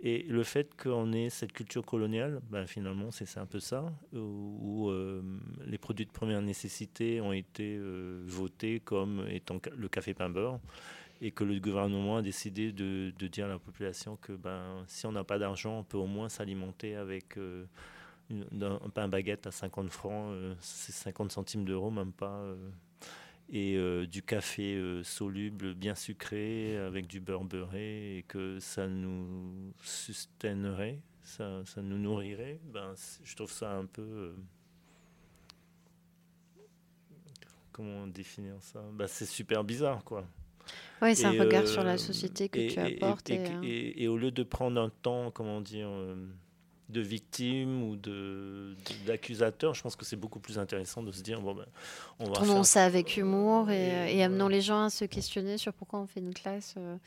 Et le fait qu'on ait cette culture coloniale, ben finalement, c'est un peu ça, où, euh, les produits de première nécessité ont été euh, votés comme étant le café pain beurre, et que le gouvernement a décidé de, de dire à la population que ben, si on n'a pas d'argent, on peut au moins s'alimenter avec euh, un pain baguette à 50 francs, c'est 50 centimes d'euros, même pas et euh, du café euh, soluble bien sucré avec du beurre beurré et que ça nous sustainerait, ça, ça nous nourrirait, ben, je trouve ça un peu... Euh, comment définir ça? Ben, C'est super bizarre, quoi. Oui, c'est un regard sur la société que tu apportes. Et, et, et, au lieu de prendre un temps, comment dire de victimes ou de, d'accusateurs, je pense que c'est beaucoup plus intéressant de se dire bon ben, on va Tournons ça avec humour et, et, amenons les gens à se questionner sur pourquoi on fait une classe. Euh,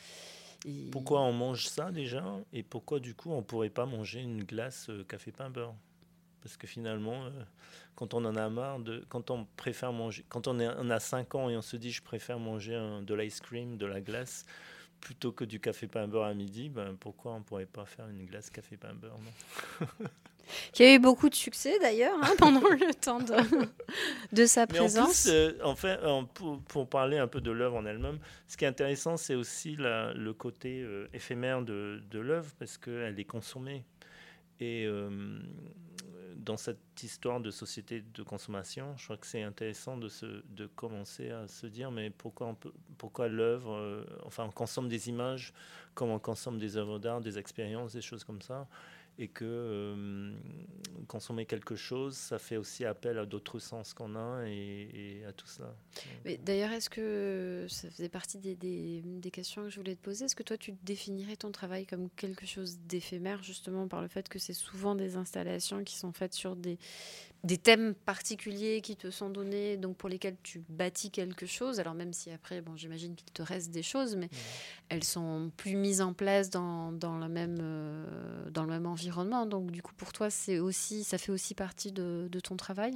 pourquoi on mange ça déjà et pourquoi du coup on pourrait pas manger une glace euh, café pain beurre? Parce que finalement, euh, quand on en a marre de, quand on préfère manger, quand on, est, on a 5 ans et on se dit je préfère manger un, de l'ice cream, de la glace, plutôt que du café pain beurre à midi, ben pourquoi on ne pourrait pas faire une glace café pain beurre Qui a eu beaucoup de succès d'ailleurs hein, pendant le temps de, de sa présence. En, plus, euh, pour, pour, parler un peu de l'œuvre en elle-même, ce qui est intéressant, c'est aussi le côté euh, éphémère de, de l'œuvre parce qu'elle est consommée. Et euh, dans cette histoire de société de consommation, je crois que c'est intéressant de, se, de commencer à se dire mais pourquoi, l'œuvre, euh, enfin on consomme des images comme on consomme des œuvres d'art, des expériences, des choses comme ça et que euh, consommer quelque chose, ça fait aussi appel à d'autres sens qu'on a et, à tout cela. D'ailleurs, est-ce que ça faisait partie des, des, des, questions que je voulais te poser? Est-ce que toi, tu définirais ton travail comme quelque chose d'éphémère, justement par le fait que c'est souvent des installations qui sont faites sur des des thèmes particuliers qui te sont donnés, donc pour lesquels tu bâtis quelque chose. Alors même si après, bon, j'imagine qu'il te reste des choses, mais elles sont plus mises en place dans, dans, le même, euh, dans le même environnement. Donc du coup, pour toi, c'est aussi, ça fait aussi partie de, de ton travail?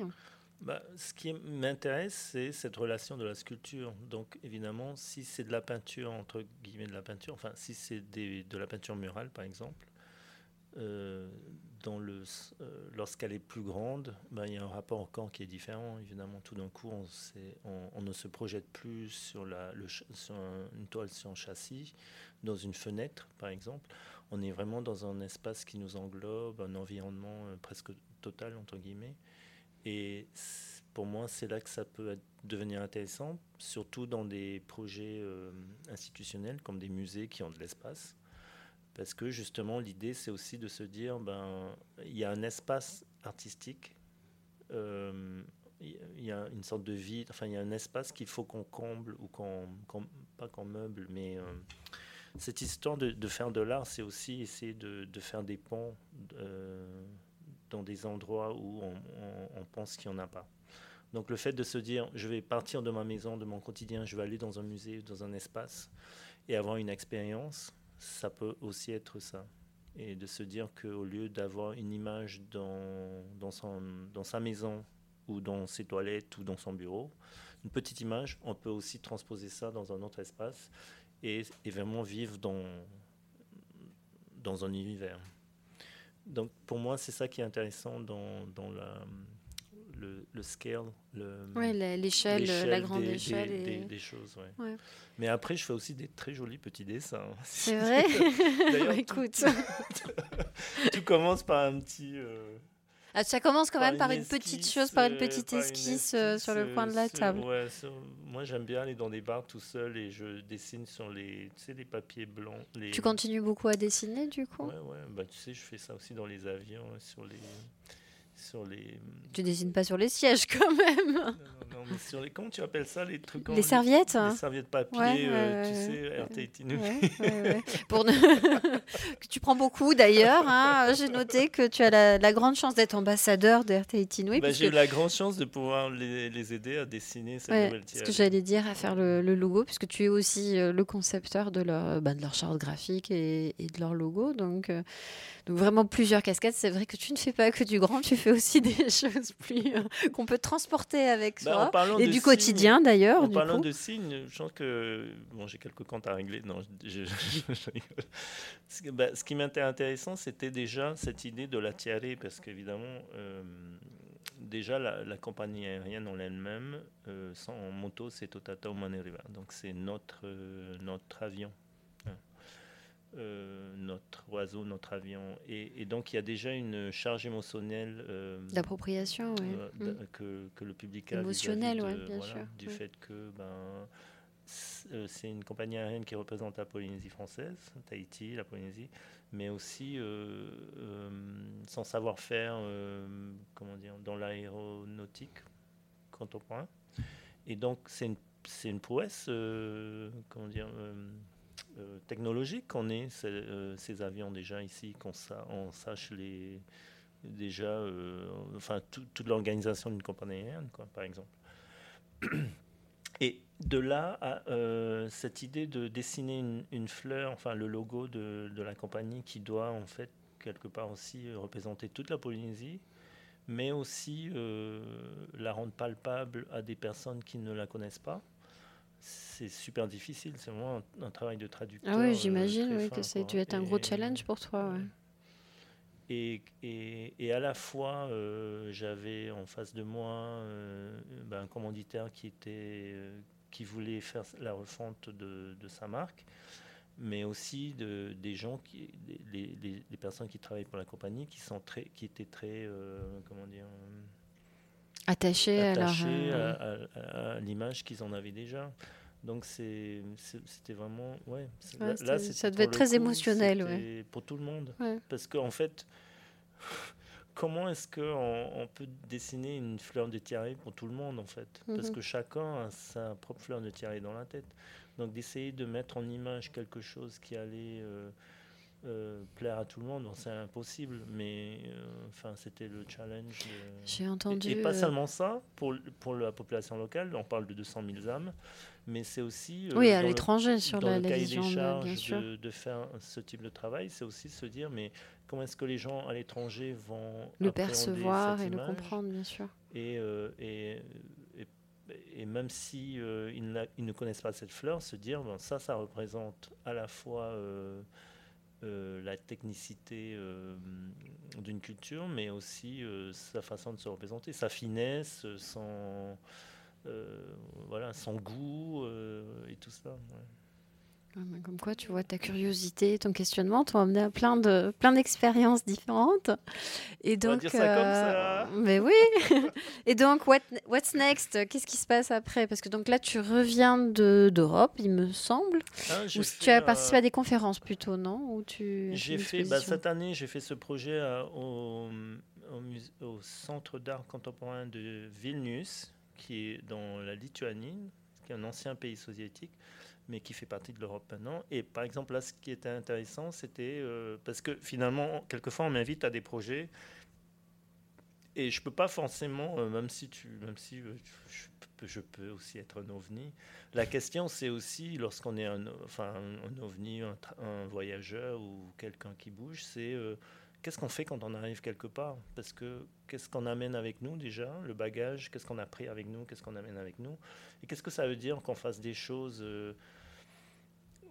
Bah, ce qui m'intéresse, c'est cette relation de la sculpture. Donc, évidemment, si c'est de la peinture, entre guillemets de la peinture, enfin, si c'est de la peinture murale, par exemple, euh, euh, lorsqu'elle est plus grande, ben, il y a un rapport au camp qui est différent. Évidemment, tout d'un coup, on, ne se projette plus sur une toile sur un châssis, dans une fenêtre, par exemple. On est vraiment dans un espace qui nous englobe, un environnement euh, presque total, entre guillemets. Et pour moi, c'est là que ça peut devenir intéressant, surtout dans des projets institutionnels comme des musées qui ont de l'espace parce que justement, l'idée, c'est aussi de se dire, ben, il y a un espace artistique, euh, il y a une sorte de vide, enfin, il y a un espace qu'il faut qu'on comble, ou qu'on, pas qu'on meuble, mais euh, cette histoire de, faire de l'art, c'est aussi essayer de, faire des ponts euh, dans des endroits où on, on pense qu'il n'y en a pas. Donc le fait de se dire, je vais partir de ma maison, de mon quotidien, je vais aller dans un musée, dans un espace, et avoir une expérience, ça peut aussi être ça. Et de se dire qu'au lieu d'avoir une image dans, dans, son, dans sa maison ou dans ses toilettes ou dans son bureau, une petite image, on peut aussi transposer ça dans un autre espace et, et vraiment vivre dans, dans un univers. Donc pour moi, c'est ça qui est intéressant dans, dans la, le, le scale. l'échelle, la grande échelle. Des, des, choses, ouais. Mais après, je fais aussi des très jolis petits dessins. C'est vrai Écoute. tu commences par un petit... Euh, ah, ça commence quand même par une, petite chose, par une petite esquisse, euh, sur le coin de la table. Ouais, moi, j'aime bien aller dans des bars tout seul et je dessine sur les, tu sais, les papiers blancs. Les... Tu continues beaucoup à dessiner, du coup? Ouais, ouais. Bah, tu sais, je fais ça aussi dans les avions, sur les sur les. Tu dessines pas sur les sièges quand même. Non, non, mais sur les, comment tu appelles ça les trucs Les serviettes Les serviettes papier, tu sais, RTIT Pour que tu prends beaucoup d'ailleurs. Hein. J'ai noté que tu as la, grande chance d'être ambassadeur de RTIT bah, J'ai eu la grande chance de pouvoir les, aider à dessiner cette nouvelle Ce que j'allais dire, à faire le, logo, puisque tu es aussi euh, le concepteur de leur, bah, de leur charte graphique et, de leur logo. Donc, euh, donc vraiment plusieurs casquettes. C'est vrai que tu ne fais pas que du grand, tu fais aussi des choses plus euh, qu'on peut transporter avec bah, soi et du quotidien d'ailleurs. En parlant de signes, je pense que bon, j'ai quelques comptes à régler. Non, je, bah, ce qui m'était intéressant, c'était déjà cette idée de la tiare, parce qu'évidemment, euh, déjà la, compagnie aérienne en elle-même, euh, sans moto, c'est Totata River. Donc c'est notre notre avion euh, notre oiseau, notre avion. Et, donc il y a déjà une charge émotionnelle euh, d'appropriation euh, mm. que, que, le public a émotionnel, bien sûr. du fait que ben, c'est une compagnie aérienne qui représente la Polynésie française, Tahiti, la Polynésie, mais aussi sans savoir-faire, comment dire, dans l'aéronautique contemporain. Et donc c'est une, une prouesse, comment dire euh, technologique qu'on ait euh, ces, avions déjà ici, qu'on on sache les, déjà, euh, enfin, toute l'organisation d'une compagnie aérienne, quoi, par exemple. Et de là à cette idée de dessiner une, fleur, enfin le logo de, la compagnie qui doit en fait quelque part aussi représenter toute la Polynésie, mais aussi la rendre palpable à des personnes qui ne la connaissent pas c'est super difficile. C'est vraiment un, travail de traducteur. Ah oui, j'imagine oui, que ça a dû être un gros challenge pour toi. Et, et, et, à la fois, euh, j'avais en face de moi euh, ben, un commanditaire qui, était, euh, qui voulait faire la refonte de, de sa marque, mais aussi de, des gens, qui, les, les, personnes qui travaillent pour la compagnie, qui, sont très, qui étaient très, comment dire, attachés, attachés à, à l'image qu'ils en avaient déjà. Donc c'était vraiment ouais. là, ça devait être très émotionnel, ouais. Pour tout le monde, parce qu'en fait, comment est-ce qu'on on peut dessiner une fleur de tiare pour tout le monde en fait, parce mhm. que chacun a sa propre fleur de tiare dans la tête. Donc d'essayer de mettre en image quelque chose qui allait euh, euh, plaire à tout le monde, c'est impossible, mais euh, c'était le challenge. J'ai entendu. Et, pas seulement ça, pour, pour la population locale, on parle de 200 000 âmes, mais c'est aussi. Euh, oui, à l'étranger, sur la, le cahier des charges de, de, faire ce type de travail, c'est aussi se dire, mais comment est-ce que les gens à l'étranger vont. Le percevoir et le comprendre, bien sûr. Et, et, et, même si ils, ils, ne connaissent pas cette fleur, se dire, bon, ça, ça représente à la fois euh, la technicité euh, d'une culture, mais aussi euh, sa façon de se représenter, sa finesse, son, voilà, son goût et tout ça. Comme quoi, tu vois, ta curiosité, ton questionnement t'ont amené à plein de plein d'expériences différentes. Et donc, On va dire ça comme ça. Euh, mais oui. et donc, what, what's next? Qu'est-ce qui se passe après? Parce que donc là, tu reviens de d'Europe, il me semble. Ah, ou tu as participé à des conférences plutôt, non? Ou tu J'ai fait bah, cette année, j'ai fait ce projet euh, au, au, au Centre d'art contemporain de Vilnius, qui est dans la Lituanie, qui est un ancien pays soviétique mais qui fait partie de l'Europe maintenant. Et par exemple, là, ce qui était intéressant, c'était euh, parce que finalement, quelquefois, on m'invite à des projets et je peux pas forcément, euh, même si tu, même si euh, je, peux aussi être un ovni. La question, c'est aussi lorsqu'on est un, enfin, un, ovni, un, voyageur ou quelqu'un qui bouge, c'est qu'est-ce qu'on fait quand on arrive quelque part? Parce que qu'est-ce qu'on amène avec nous déjà, le bagage, qu'est-ce qu'on a pris avec nous, qu'est-ce qu'on amène avec nous, et qu'est-ce que ça veut dire qu'on fasse des choses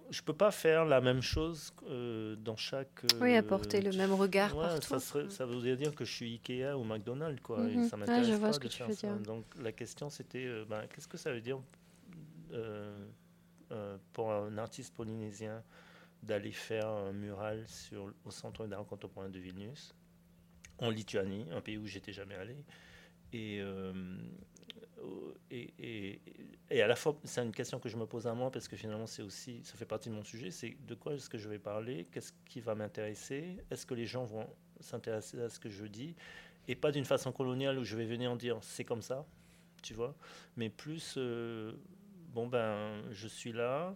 je peux pas faire la même chose euh, dans chaque. oui, apporter le même regard. ça, serait, ça voudrait dire que je suis Ikea ou McDonald's, quoi. et mhm. ça m'intéresse pas de faire ça. Donc la question c'était, euh, ben, qu'est-ce que ça veut dire euh, pour un artiste polynésien? D'aller faire un mural au Centre d'art contemporain de Vilnius, en Lituanie, un pays où j'étais jamais allé, et et, et, à la fois, c'est une question que je me pose à moi parce que finalement, c'est aussi, ça fait partie de mon sujet. C'est de quoi est-ce que je vais parler Qu'est-ce qui va m'intéresser Est-ce que les gens vont s'intéresser à ce que je dis Et pas d'une façon coloniale où je vais venir en dire c'est comme ça. tu vois. Mais plus, euh, bon ben, je suis là,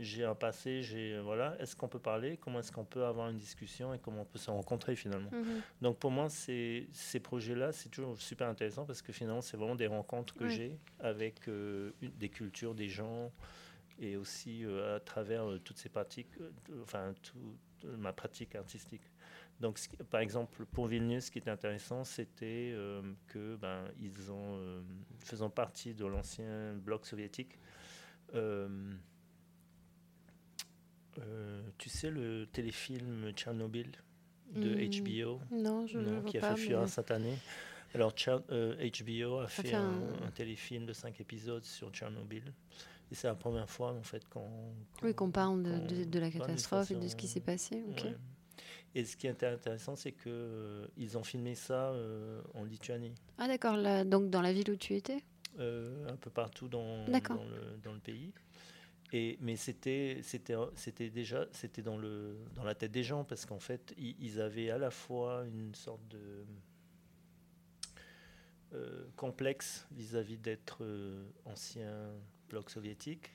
j'ai un passé, j'ai voilà. Est-ce qu'on peut parler? Comment est-ce qu'on peut avoir une discussion et comment on peut se rencontrer finalement? Mhm. Donc pour moi, c'est- ces projets-là, c'est toujours super intéressant parce que finalement, c'est vraiment des rencontres que j'ai avec euh, une- des cultures, des gens et aussi euh, à travers euh, toutes ces pratiques, euh, enfin toute ma pratique artistique. Donc, ce par exemple, pour Vilnius, ce qui était intéressant, c'était euh, que ben, ils ont, euh, faisant partie de l'ancien bloc soviétique, euh, euh, tu sais le téléfilm Tchernobyl de Hmm, HBO, Non, je non, vois qui a pas. fait fureur mais- cette année. Alors, Tcher- euh, HBO a fait, fait un, un- un téléfilm de 5 épisodes sur Tchernobyl. Et c'est la première fois, en fait, qu'on... Oui, qu'on parle de, qu'on de- de la catastrophe et de ce qui s'est passé. Ouais. Et ce qui est intéressant, c'est que euh, ils ont filmé ça euh, en Lituanie, Ah d'accord, donc dans la ville où tu étais? Un peu partout dans, D'accord. dans, le, dans le pays. Mais c'était, déjà dans, dans la tête des gens, parce qu'en fait, ils, avaient à la fois une sorte de euh, complexe vis-à-vis d'être euh, ancien bloc soviétique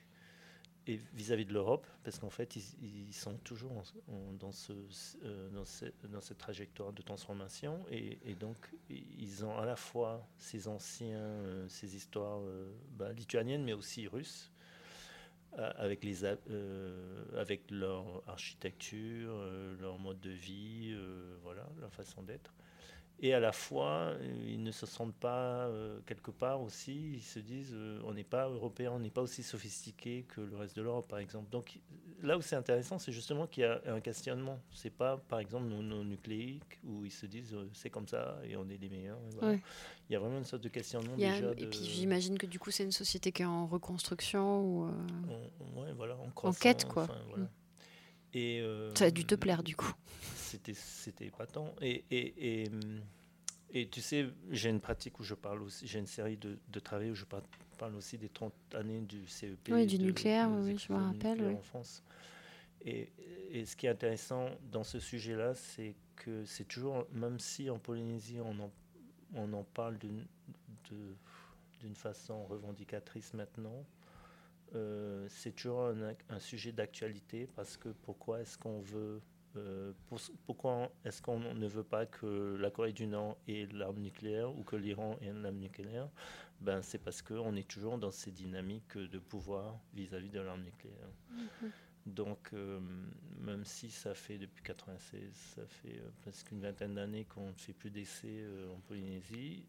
et vis-à-vis de l'Europe, parce qu'en fait, ils, sont toujours euh, dans, ce- dans cette trajectoire de transformation, et, donc ils ont à la fois ces anciens, euh, ces histoires euh, bah, lituaniennes, mais aussi russes, avec, les, euh, avec leur architecture, euh, leur mode de vie, euh, voilà, leur façon d'être. Et à la fois, ils ne se sentent pas euh, quelque part aussi, ils se disent euh, on n'est pas européen, on n'est pas aussi sophistiqué que le reste de l'Europe, par exemple. Donc là où c'est intéressant, c'est justement qu'il y a un questionnement. C'est pas, par exemple, mononucléique, où ils se disent euh, c'est comme ça et on est les meilleurs. et voilà. Ouais. Il y a vraiment une sorte de questionnement a- déjà. Et de- puis j'imagine que du coup c'est une société qui est en reconstruction. Ou, on- ouais, voilà, en, quête, quoi. enfin, voilà. Mm. Et, Ça a dû te plaire du coup. c'était c'était épatant et et, et, et tu sais j'ai une pratique où je parle aussi j'ai une série de, de travaux où je par- parle aussi des 30 années du CEP Oui, du de- nucléaire, oui, je me rappelle, oui. en France et, et ce qui est intéressant dans ce sujet là c'est que c'est toujours même si en Polynésie on en, on en parle d'une façon revendicatrice maintenant euh, c'est toujours un, un sujet d'actualité parce que pourquoi est-ce qu'on veut euh, pour- pourquoi est-ce qu'on ne veut pas que la Corée du Nord ait l'arme nucléaire ou que l'Iran ait l'arme nucléaire? Ben, C'est parce qu'on est toujours dans ces dynamiques de pouvoir vis-à-vis de l'arme nucléaire. Donc, euh, même si ça fait depuis 96, ça fait euh, presque une vingtaine d'années qu'on ne fait plus d'essais euh, en Polynésie,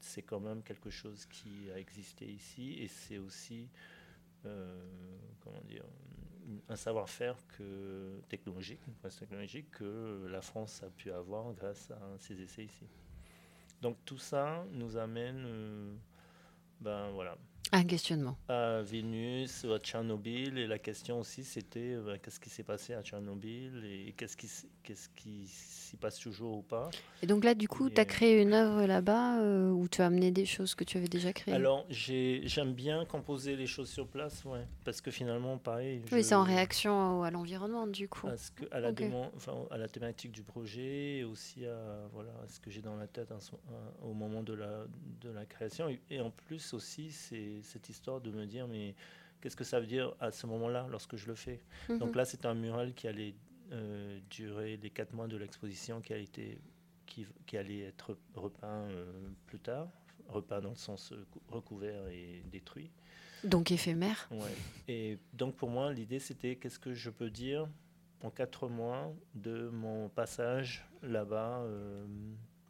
c'est quand même quelque chose qui a existé ici et c'est aussi, comment dire, un savoir-faire que technologique, une technologique que la France a pu avoir grâce à ses essais ici. Donc tout ça nous amène, euh, ben voilà, Un questionnement. à Vilnius, à Tchernobyl, et la question aussi c'était euh, qu'est-ce qui s'est passé à Tchernobyl et qu'est-ce qui, qu'est-ce qui s'y passe toujours ou pas? Et donc là, du coup, tu as euh, créé une œuvre là-bas euh, où tu as amené des choses que tu avais déjà créées? Alors j'ai- j'aime bien composer les choses sur place, ouais, parce que finalement pareil. Oui, c'est en réaction à l'environnement, du coup. à, ce que- à la demande- enfin, à la thématique du projet et aussi à, voilà, à ce que j'ai dans la tête à- au moment de la, de la création. Et, et en plus aussi, c'est cette histoire de me dire, mais qu'est-ce que ça veut dire à ce moment-là lorsque je le fais Mhm. Donc là, c'est un mural qui allait euh, durer les quatre mois de l'exposition qui, a été, qui, qui allait être repeint euh, plus tard, repeint dans le sens euh, cou- recouvert et détruit. Donc éphémère. Ouais. Et donc pour moi, l'idée c'était qu'est-ce que je peux dire en quatre mois de mon passage là-bas euh,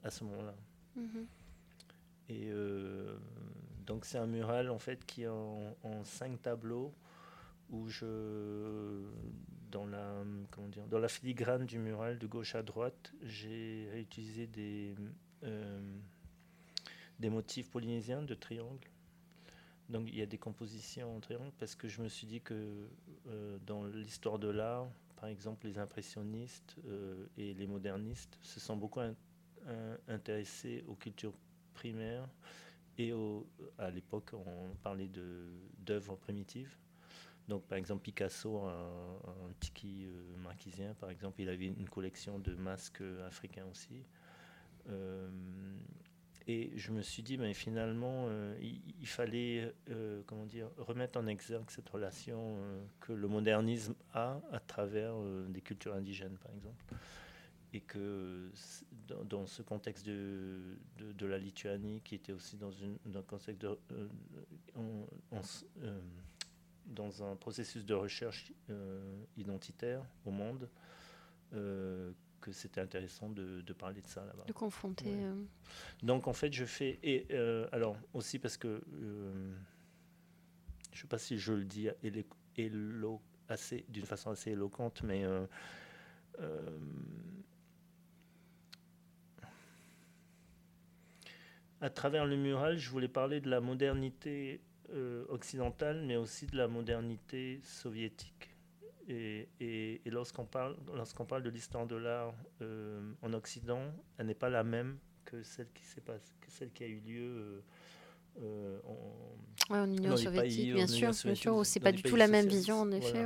à ce moment-là. Mhm. Et euh, donc c'est un mural en fait qui est en, cinq tableaux où je dans la comment dire dans la filigrane du mural de gauche à droite j'ai réutilisé des euh, des motifs polynésiens de triangles. Donc il y a des compositions en triangle parce que je me suis dit que euh, dans l'histoire de l'art, par exemple les impressionnistes euh, et les modernistes se sont beaucoup in- in- intéressés aux cultures primaires et à l'époque on parlait d'œuvres primitives. Donc par exemple Picasso, un, un tiki euh, marquisien par exemple, il avait une collection de masques africains aussi. Euh, et je me suis dit, ben, finalement, euh, il, fallait euh, comment dire, remettre en exergue cette relation que le modernisme a à travers des cultures indigènes, par exemple. Et que dans, ce contexte de, de, la Lituanie, qui était aussi dans, une, dans un contexte de, dans un processus de recherche identitaire au monde, que c'était intéressant de, parler de ça là-bas. De confronter. Euh. Donc en fait, je fais et euh, alors aussi parce que euh, je sais pas si je le dis assez d'une façon assez éloquente, mais à travers le mural, je voulais parler de la modernité occidentale, mais aussi de la modernité soviétique. Et, lorsqu'on parle, lorsqu'on parle de l'histoire de l'art euh, en Occident, elle n'est pas la même que celle qui, s'est passée, que celle qui a eu lieu euh, euh, en, en, Union soviétique, bien, sûr, bien sûr, où c'est pas du tout la même vision en effet.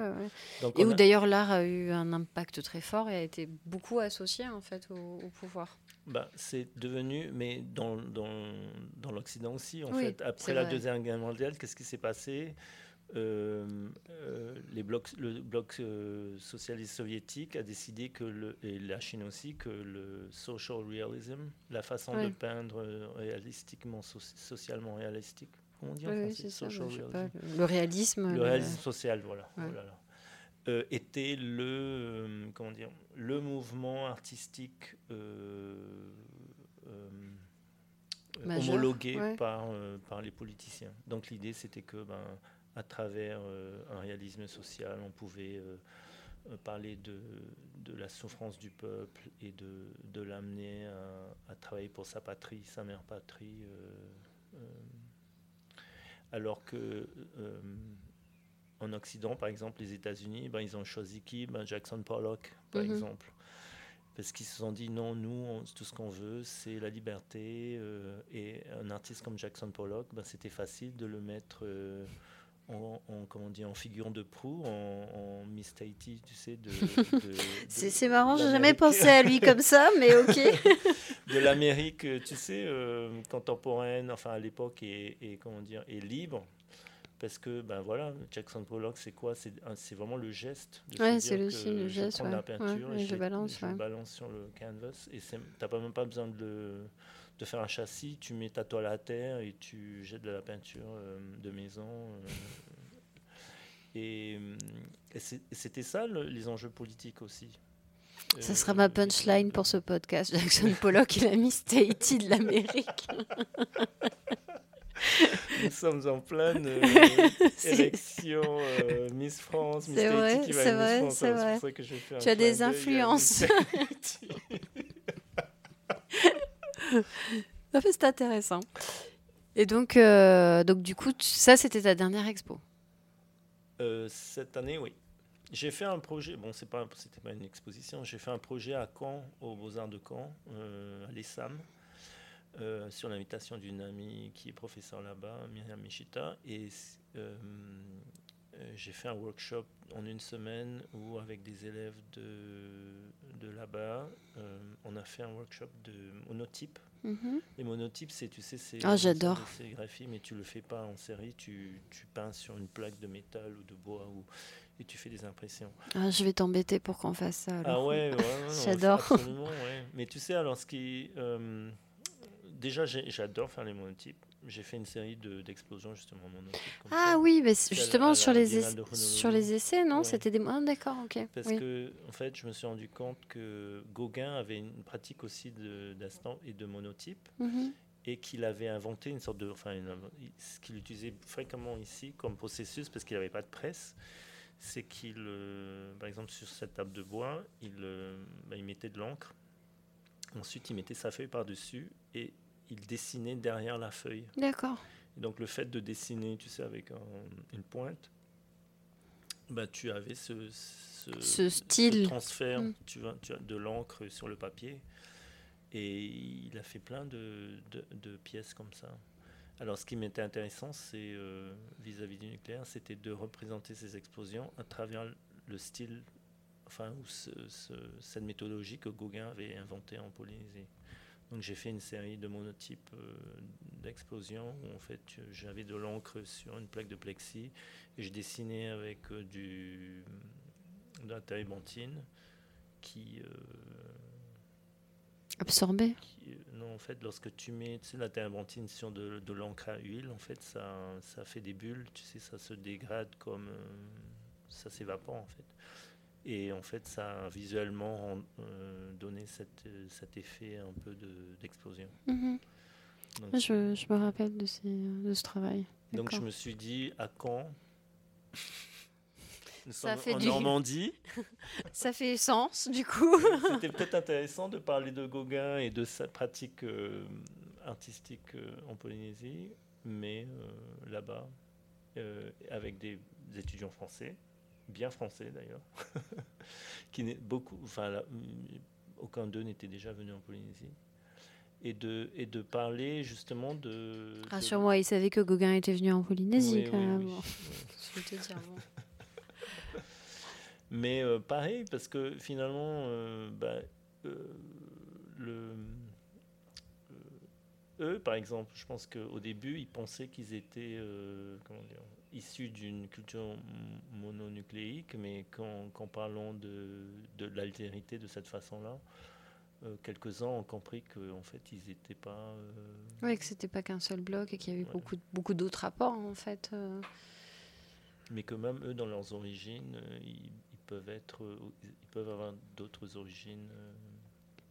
et où d'ailleurs l'art a eu un impact très fort et a été beaucoup associé en fait au, pouvoir. Bah, c'est devenu, mais dans, dans, dans l'Occident aussi, en fait, après la Deuxième Guerre mondiale, qu'est-ce qui s'est passé? Euh, euh, les blocs, le bloc euh, socialiste soviétique a décidé que le, et la Chine aussi que le social realism, la façon de peindre réalistiquement, socialement réalistique, comment dire le, réalisme. Le réalisme social, voilà. Était le comment dire le mouvement artistique homologué par par les politiciens. Donc l'idée c'était que ben à travers euh, un réalisme social, on pouvait euh, euh, parler de, de, la souffrance du peuple et de, de l'amener à, travailler pour sa patrie, sa mère patrie. alors que en Occident, par exemple, les États-Unis, ben, ils ont choisi qui? Ben, Jackson Pollock, par mhm. exemple. Parce qu'ils se sont dit non, nous, tout ce qu'on veut, c'est la liberté. et un artiste comme Jackson Pollock, ben, c'était facile de le mettre en, comment dire, en figure de proue, en, Miss Tahiti, tu sais. De, c'est marrant, j'ai jamais pensé à lui comme ça, mais ok. de l'Amérique, tu sais, euh, contemporaine, enfin à l'époque, et, comment dire, est libre. Parce que, ben voilà, Jackson Pollock, c'est quoi? C'est vraiment le geste. Ouais, c'est le, le geste. Je prends la peinture et, je, balance, je balance sur le canvas. Et t'as pas même pas besoin de de faire un châssis, tu mets ta toile à terre et tu jettes de la peinture euh, de maison. Euh. et, c'était ça les enjeux politiques aussi. Ça sera ma punchline pour ce podcast. Jackson Pollock est la Miss Tahiti de l'Amérique. Nous sommes en pleine euh, élection Miss France, Miss Tahiti qui va vrai, Miss France. C'est vrai, c'est vrai. tu as des influences. c'est intéressant. Et donc, euh, donc du coup, ça, c'était ta dernière expo euh, Cette année, oui. J'ai fait un projet, bon, c'est pas, c'était pas une exposition, j'ai fait un projet à Caen, aux Beaux-Arts de Caen, euh, à l'ESAM, sur l'invitation d'une amie qui est professeure là-bas, Myriam Michita. Et j'ai fait un workshop en une semaine où, avec des élèves de, de là-bas, on a fait un workshop de monotype Mhm. Les monotypes, c'est, tu sais, c'est ah, j'adore. sérigraphie, mais tu le fais pas en série, tu, tu, peins sur une plaque de métal ou de bois ou, et tu fais des impressions. Ah, je vais t'embêter pour qu'on fasse ça. Ah ouais, ouais, j'adore. Mais tu sais, alors ce qui. Déjà, j'adore faire les monotypes j'ai fait une série d'explosions justement Ah oui, mais justement sur les, sur les essais, non? C'était des... Ah, d'accord, ok. Parce que, en fait, je me suis rendu compte que Gauguin avait une pratique aussi d'instant et de monotype. Mhm. Et qu'il avait inventé une sorte de. Enfin, ce qu'il utilisait fréquemment ici comme processus, parce qu'il n'avait pas de presse, c'est qu'il, euh, par exemple, sur cette table de bois, il, euh, bah, il mettait de l'encre. Ensuite, il mettait sa feuille par-dessus et il dessinait derrière la feuille. D'accord. Donc le fait de dessiner, tu sais, avec une pointe, bah, tu avais ce, ce, style. transfert mm. tu vois, tu as de l'encre sur le papier. Et il a fait plein de, de, pièces comme ça. Alors ce qui m'était intéressant, c'est euh, vis-à-vis du nucléaire, c'était de représenter ces explosions à travers le style, enfin, ou cette méthodologie que Gauguin avait inventée en Polynésie. Donc j'ai fait une série de monotypes d'explosion où en fait j'avais de l'encre sur une plaque de plexi et je dessinais avec du de la térébenthine qui absorbé non en fait lorsque tu mets tu sais, la térébenthine sur de, de l'encre à huile en fait ça, ça fait des bulles tu sais ça se dégrade comme ça s'évapore en fait et en fait, ça a visuellement euh, donné cette, cet effet un peu d'explosion. Mhm. je, je, me rappelle de, ces, de ce travail. Donc je me suis dit, à quand? Nous ça fait en Normandie. ça fait sens, du coup. C'était peut-être intéressant de parler de Gauguin et de sa pratique euh, artistique euh, en Polynésie, mais là-bas, avec des étudiants français, bien français d'ailleurs, qui n'est beaucoup, enfin, aucun d'eux n'était déjà venu en Polynésie. Et de, et de parler justement de. Rassure-moi, il savait que Gauguin était venu en Polynésie quand même. Je vais te dire, Mais euh, pareil, parce que finalement, euh, bah, euh, le, eux, par exemple, je pense qu'au début, ils pensaient qu'ils étaient comment dire, issus d'une culture mononucléique, mais quand, quand parlons de, de l'altérité de cette façon-là, euh, quelques-uns ont compris qu'en fait, ils n'étaient pas. Euh, oui, que c'était pas qu'un seul bloc et qu'il y avait beaucoup, beaucoup d'autres rapports, en fait. Euh. Mais que même eux, dans leurs origines, ils, peuvent être, ils peuvent avoir d'autres origines,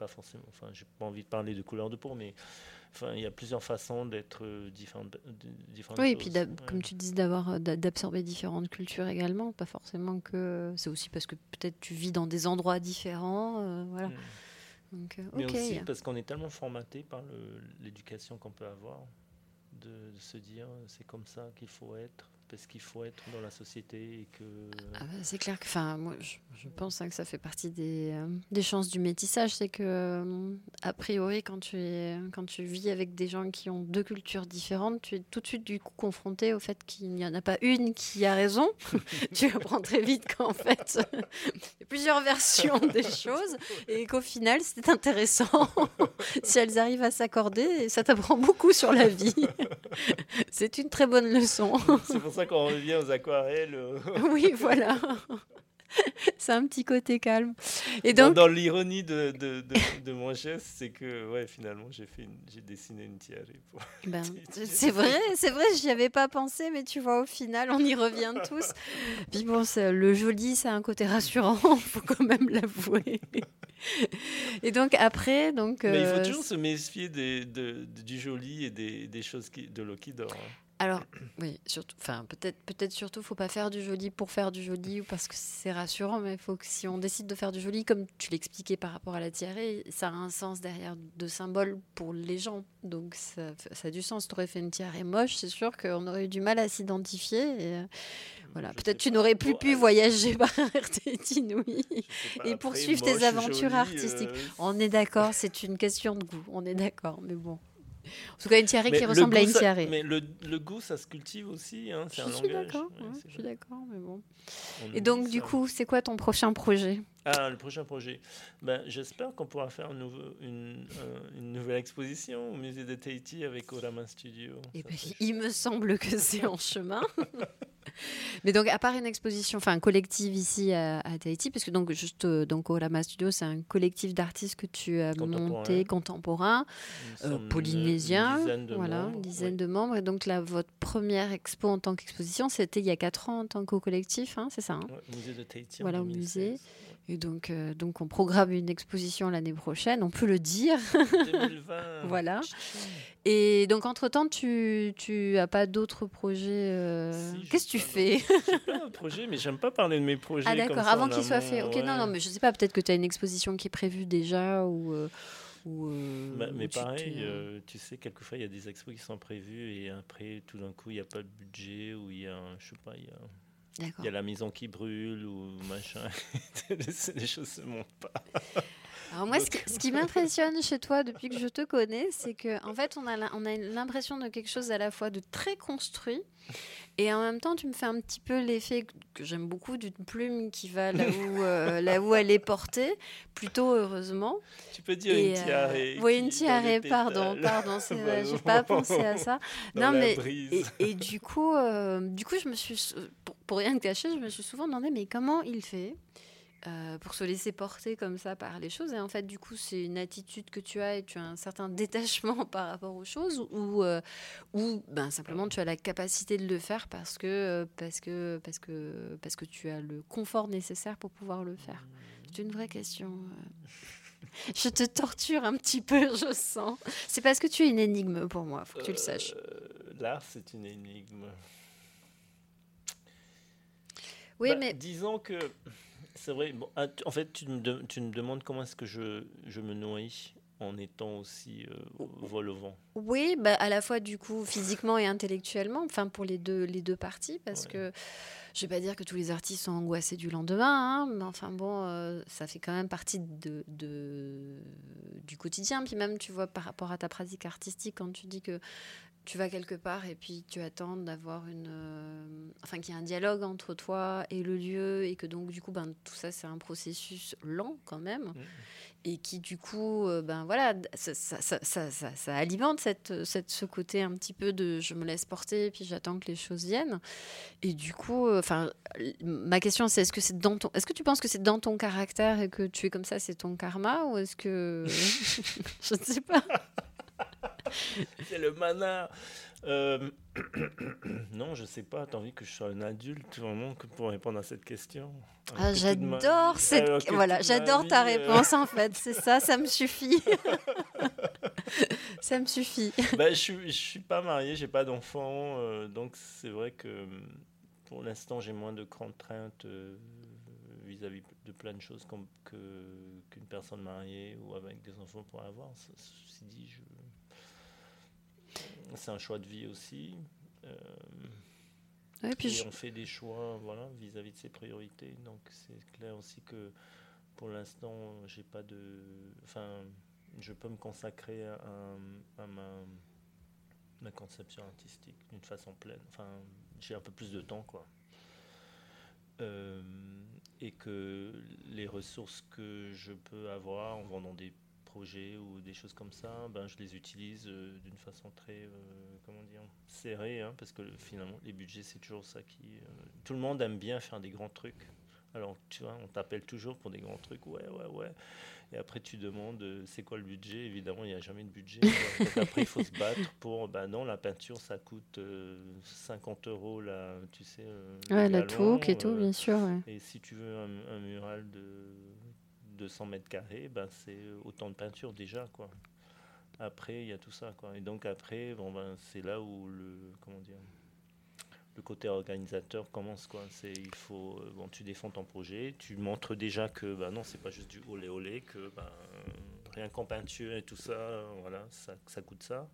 pas forcément. Enfin, j'ai pas envie de parler de couleur de peau, mais Enfin, il y a plusieurs façons d'être euh, différentes, différentes. Oui, et puis comme tu dis, d'avoir euh, d'absorber différentes cultures également, pas forcément que c'est aussi parce que peut-être tu vis dans des endroits différents, euh, voilà. Hmm. Donc, Mais aussi parce qu'on est tellement formaté par l'éducation qu'on peut avoir, de, de se dire c'est comme ça qu'il faut être parce qu'il faut être dans la société et que. Ah bah, c'est clair que, enfin, moi, je, pense hein, que ça fait partie des, euh, des chances du métissage, c'est que euh, a priori, quand tu es, quand tu vis avec des gens qui ont deux cultures différentes, tu es tout de suite du coup confronté au fait qu'il n'y en a pas une qui a raison. tu apprends très vite qu'en fait, il y a plusieurs versions des choses et qu'au final, c'est intéressant si elles arrivent à s'accorder. Ça t'apprend beaucoup sur la vie. c'est une très bonne leçon. c'est pour ça quand on revient aux aquarelles. Euh. oui, voilà. c'est un petit côté calme. Et donc, dans, l'ironie de, de, de, mon geste, c'est que ouais, finalement, j'ai fait j'ai dessiné une tiare. Ben, c'est vrai, c'est vrai, j'y avais pas pensé, mais tu vois, au final, on y revient tous. Puis bon, le joli, ça a un côté rassurant, faut quand même l'avouer. Et donc après, donc. Mais il faut euh, toujours se méfier des, de, du joli et des, des choses qui, de l'eau qui dort. Hein. Alors, oui, surtout, enfin, peut-être, peut-être surtout, faut pas faire du joli pour faire du joli ou parce que c'est rassurant, mais faut que si on décide de faire du joli, comme tu l'expliquais par rapport à la tiare, ça a un sens derrière de symbole pour les gens. Donc, ça, ça a du sens. Tu aurais fait une tiare moche, c'est sûr qu'on aurait eu du mal à s'identifier. Et, euh, voilà, peut-être tu n'aurais plus pu voyager par RTT Inouï et poursuivre tes aventures artistiques. Euh, on est d'accord, c'est une question de goût, on est d'accord, mais bon. En tout cas, une tiare qui ressemble à une tiare. Mais le, le, goût, ça se cultive aussi. Hein, je, suis d'accord, je suis d'accord, mais bon. Et donc, du coup, c'est quoi ton prochain projet? Ah, le prochain projet. Ben, J'espère qu'on pourra faire une, une, euh, une, nouvelle exposition au musée de Tahiti avec Orama Studio. Et eh ben, il me semble que c'est en chemin. Mais donc, à part une exposition, enfin, un collectif ici à, Tahiti, parce que donc, juste, euh, donc, Orama Studio, c'est un collectif d'artistes que tu as monté, contemporain, euh, polynésien, voilà, une dizaine de membres. Et donc, là, votre première expo en tant qu'exposition, c'était il y a 4 ans en tant que collectif, hein, c'est ça hein musée de Tahiti. Voilà, au musée. Et donc, euh, donc, on programme une exposition l'année prochaine, on peut le dire. 2020. voilà. Et donc, entre-temps, tu n'as pas d'autres projets euh, Qu'est-ce que tu fais? J'ai pas un projet, mais j'aime pas parler de mes projets. Ah, d'accord, avant qu'ils soient faits. Ok, non, non, mais je sais pas, peut-être que tu as une exposition qui est prévue déjà ou. Euh, ou bah, mais pareil, tu sais, quelquefois il y a des expos qui sont prévues et après, tout d'un coup, il n'y a pas de budget ou il y a, je sais pas, il y a Il y a la maison qui brûle ou machin. les choses se montent pas. Alors moi, ce qui, m'impressionne chez toi depuis que je te connais, c'est que en fait, on a l'impression de quelque chose à la fois de très construit et en même temps, tu me fais un petit peu l'effet que j'aime beaucoup d'une plume qui va là où, euh, là où elle est portée, plutôt heureusement. Tu peux dire une tiare. Euh, oui, une tiare, pardon, pardon, c'est vrai, j'ai pas pensé à ça. non, mais et, du coup, euh, du coup, je me suis, pour, pour rien te cacher, je me suis souvent demandé, mais comment il fait? Euh, pour se laisser porter comme ça par les choses. Et en fait, du coup, c'est une attitude que tu as et tu as un certain détachement par rapport aux choses ou, euh, ou ben, simplement tu as la capacité de le faire parce que, parce, que, parce, que, parce que tu as le confort nécessaire pour pouvoir le faire. C'est une vraie question. Euh. Je te torture un petit peu, je sens. C'est parce que tu es une énigme pour moi, faut que tu le saches. L'art, c'est une énigme. Oui, bah, mais. Disons que c'est vrai. Bon, ah, en fait, tu me, tu me demandes comment est-ce que je, je me nourris en étant aussi euh, vol au vent. Oui, bah, à la fois du coup physiquement et intellectuellement, enfin pour les deux, les deux parties, parce que je vais pas dire que tous les artistes sont angoissés du lendemain, hein, mais enfin bon, euh, ça fait quand même partie de, de, du quotidien. Puis même, tu vois, par rapport à ta pratique artistique, quand tu dis que tu vas quelque part et puis tu attends d'avoir une. Euh, enfin, qu'il y ait un dialogue entre toi et le lieu et que donc, du coup, ben, tout ça, c'est un processus lent quand même. Mmh. Et qui, du coup, euh, ben voilà, ça, ça, ça, ça, alimente cette, cette, ce côté un petit peu de je me laisse porter et puis j'attends que les choses viennent. Et du coup, euh, enfin, ma question, c'est est-ce que c'est dans ton. Est-ce que tu penses que c'est dans ton caractère et que tu es comme ça, c'est ton karma Ou est-ce que. je ne sais pas. c'est le mana. Euh, non, je sais pas. T'as envie que je sois un adulte vraiment que pour répondre à cette question ah, J'adore cette... voilà, j'adore ta euh, réponse en fait. C'est ça, ça me suffit. ça me suffit. Bah, je suis, je suis pas marié, j'ai pas d'enfant, euh, donc c'est vrai que pour l'instant j'ai moins de contraintes vis-à-vis de plein de choses qu'une personne mariée ou avec des enfants pourrait avoir. Ceci dit, je c'est un choix de vie aussi. Euh, et puis on fait des choix voilà, vis-à-vis de ses priorités. Donc c'est clair aussi que pour l'instant, j'ai pas de. Enfin, je peux me consacrer à, ma, ma, conception artistique d'une façon pleine. Enfin, j'ai un peu plus de temps, quoi. Euh, et que les ressources que je peux avoir en vendant des projets ou des choses comme ça, ben, je les utilise euh, d'une façon très, euh, comment dire, serrée, hein, parce que finalement, les budgets, c'est toujours ça qui... Euh, tout le monde aime bien faire des grands trucs. Alors, tu vois, on t'appelle toujours pour des grands trucs, ouais, ouais, ouais. Et après, tu demandes, c'est quoi le budget? Évidemment, il n'y a jamais de budget. après, il faut se battre pour, ben non, la peinture, ça coûte 50 euros, là, tu sais. ouais, la touque et tout, bien sûr. Et si tu veux un mural de 200 mètres carrés, ben c'est autant de peinture déjà, quoi. Après, il y a tout ça, quoi. Et donc après, bon, ben, c'est là où le, comment dire, le côté organisateur commence, quoi. C'est, il faut, euh, bon, tu défends ton projet, tu montres déjà que, ben non, c'est pas juste du olé olé, que, ben, rien qu'en peinture et tout ça, voilà, ça, ça coûte ça.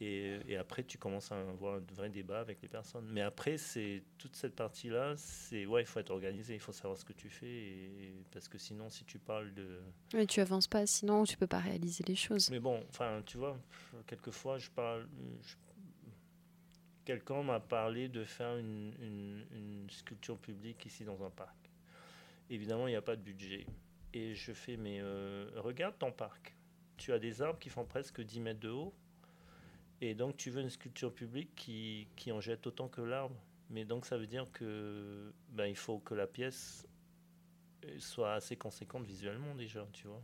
Et, après, tu commences à avoir un vrai débat avec les personnes. Mais après, c'est toute cette partie-là, c'est ouais, il faut être organisé, il faut savoir ce que tu fais, et, parce que sinon, si tu parles de. Mais tu avances pas, sinon tu peux pas réaliser les choses. Mais bon, enfin, tu vois, quelquefois, je parle. Quelqu'un m'a parlé de faire une, une, sculpture publique ici dans un parc. Évidemment, il n'y a pas de budget. Et je fais, mais euh, regarde ton parc. Tu as des arbres qui font presque 10 mètres de haut et donc, tu veux une sculpture publique qui, qui en jette autant que l'arbre. Mais donc, ça veut dire que ben, il faut que la pièce soit assez conséquente visuellement déjà, tu vois.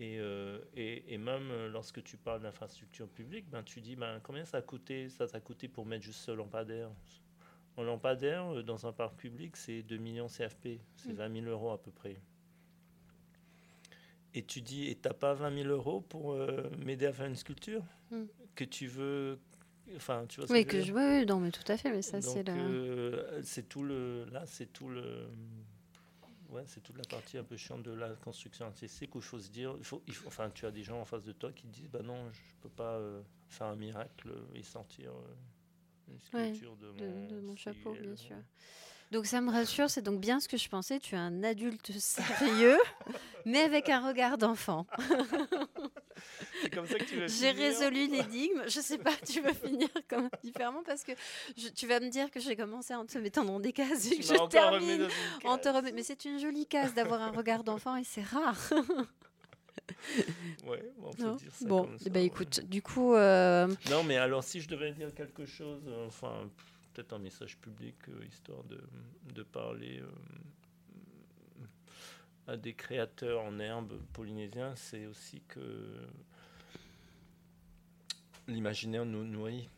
Et, euh, et, et, même lorsque tu parles d'infrastructure publique, ben, tu dis ben, combien ça a coûté Ça t'a coûté pour mettre juste ce lampadaire? Un lampadaire euh, dans un parc public, c'est 2 millions CFP, c'est 20 mm. 000 euros à peu près. Et tu dis, et t'as pas 20 000 euros pour euh, m'aider à faire une sculpture mm que tu veux enfin tu vois oui que, je veux non mais tout à fait mais ça c'est là euh, c'est tout le là c'est tout le ouais c'est toute la partie un peu chiante de la construction artistique où il faut se dire il faut, il faut enfin tu as des gens en face de toi qui disent bah non je peux pas euh, faire un miracle et sortir une sculpture de, de, mon, mon chapeau, bien sûr. Donc ça me rassure, c'est donc bien ce que je pensais. Tu es un adulte sérieux, mais avec un regard d'enfant. C'est comme ça que tu veux J'ai résolu l'énigme. Je sais pas, tu vas finir comme différemment parce que je- tu vas me dire que j'ai commencé en te mettant dans des cases et que je termine en te remet. Mais c'est une jolie case d'avoir un regard d'enfant et c'est rare. Ouais, on peut Non dire ça bon, comme ça, ouais. écoute, du coup, euh, Non, mais alors si je devais dire quelque chose, euh, enfin, pff, peut-être un message public, euh, histoire de, de parler euh, à des créateurs en herbe polynésiens, c'est aussi que l'imaginaire nous nourrit.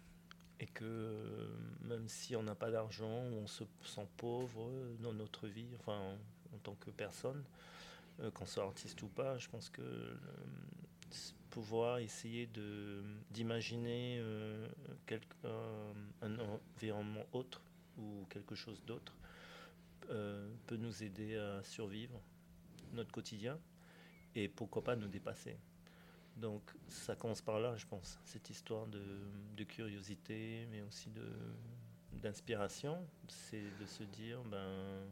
Et que euh, même si on n'a pas d'argent, ou on se sent pauvre dans notre vie, enfin en, tant que personne, qu'on soit artiste ou pas, je pense que pouvoir essayer de d'imaginer euh, euh, un environnement autre ou quelque chose d'autre euh, peut nous aider à survivre notre quotidien et pourquoi pas nous dépasser. Donc ça commence par là, je pense, cette histoire de, de curiosité, mais aussi de d'inspiration, c'est de se dire ben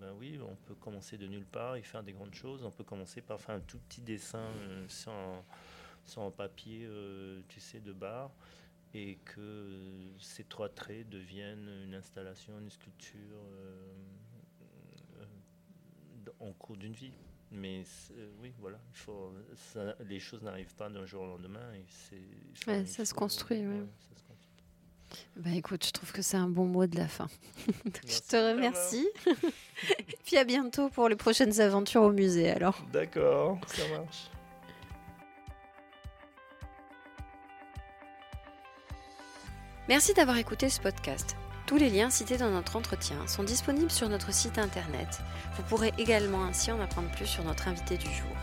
ben oui, on peut commencer de nulle part et faire des grandes choses. On peut commencer par faire un tout petit dessin euh, sur un papier, euh, tu sais, de bar, et que euh, ces trois traits deviennent une installation, une sculpture euh, en cours d'une vie. Mais oui, voilà, il faut, ça- les choses n'arrivent pas d'un jour au lendemain. Et c'est, enfin, Ouais, il ça se construit, ouais. ça se construit. bah écoute, je trouve que c'est un bon mot de la fin. je te remercie. Et puis à bientôt pour les prochaines aventures au musée alors. D'accord, ça marche. Merci d'avoir écouté ce podcast. Tous les liens cités dans notre entretien sont disponibles sur notre site internet. Vous pourrez également ainsi en apprendre plus sur notre invité du jour.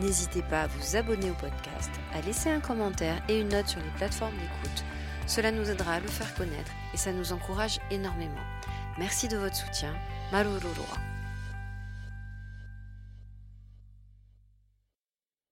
N'hésitez pas à vous abonner au podcast, à laisser un commentaire et une note sur les plateformes d'écoute. Cela nous aidera à le faire connaître et ça nous encourage énormément. Merci de votre soutien. Marururua.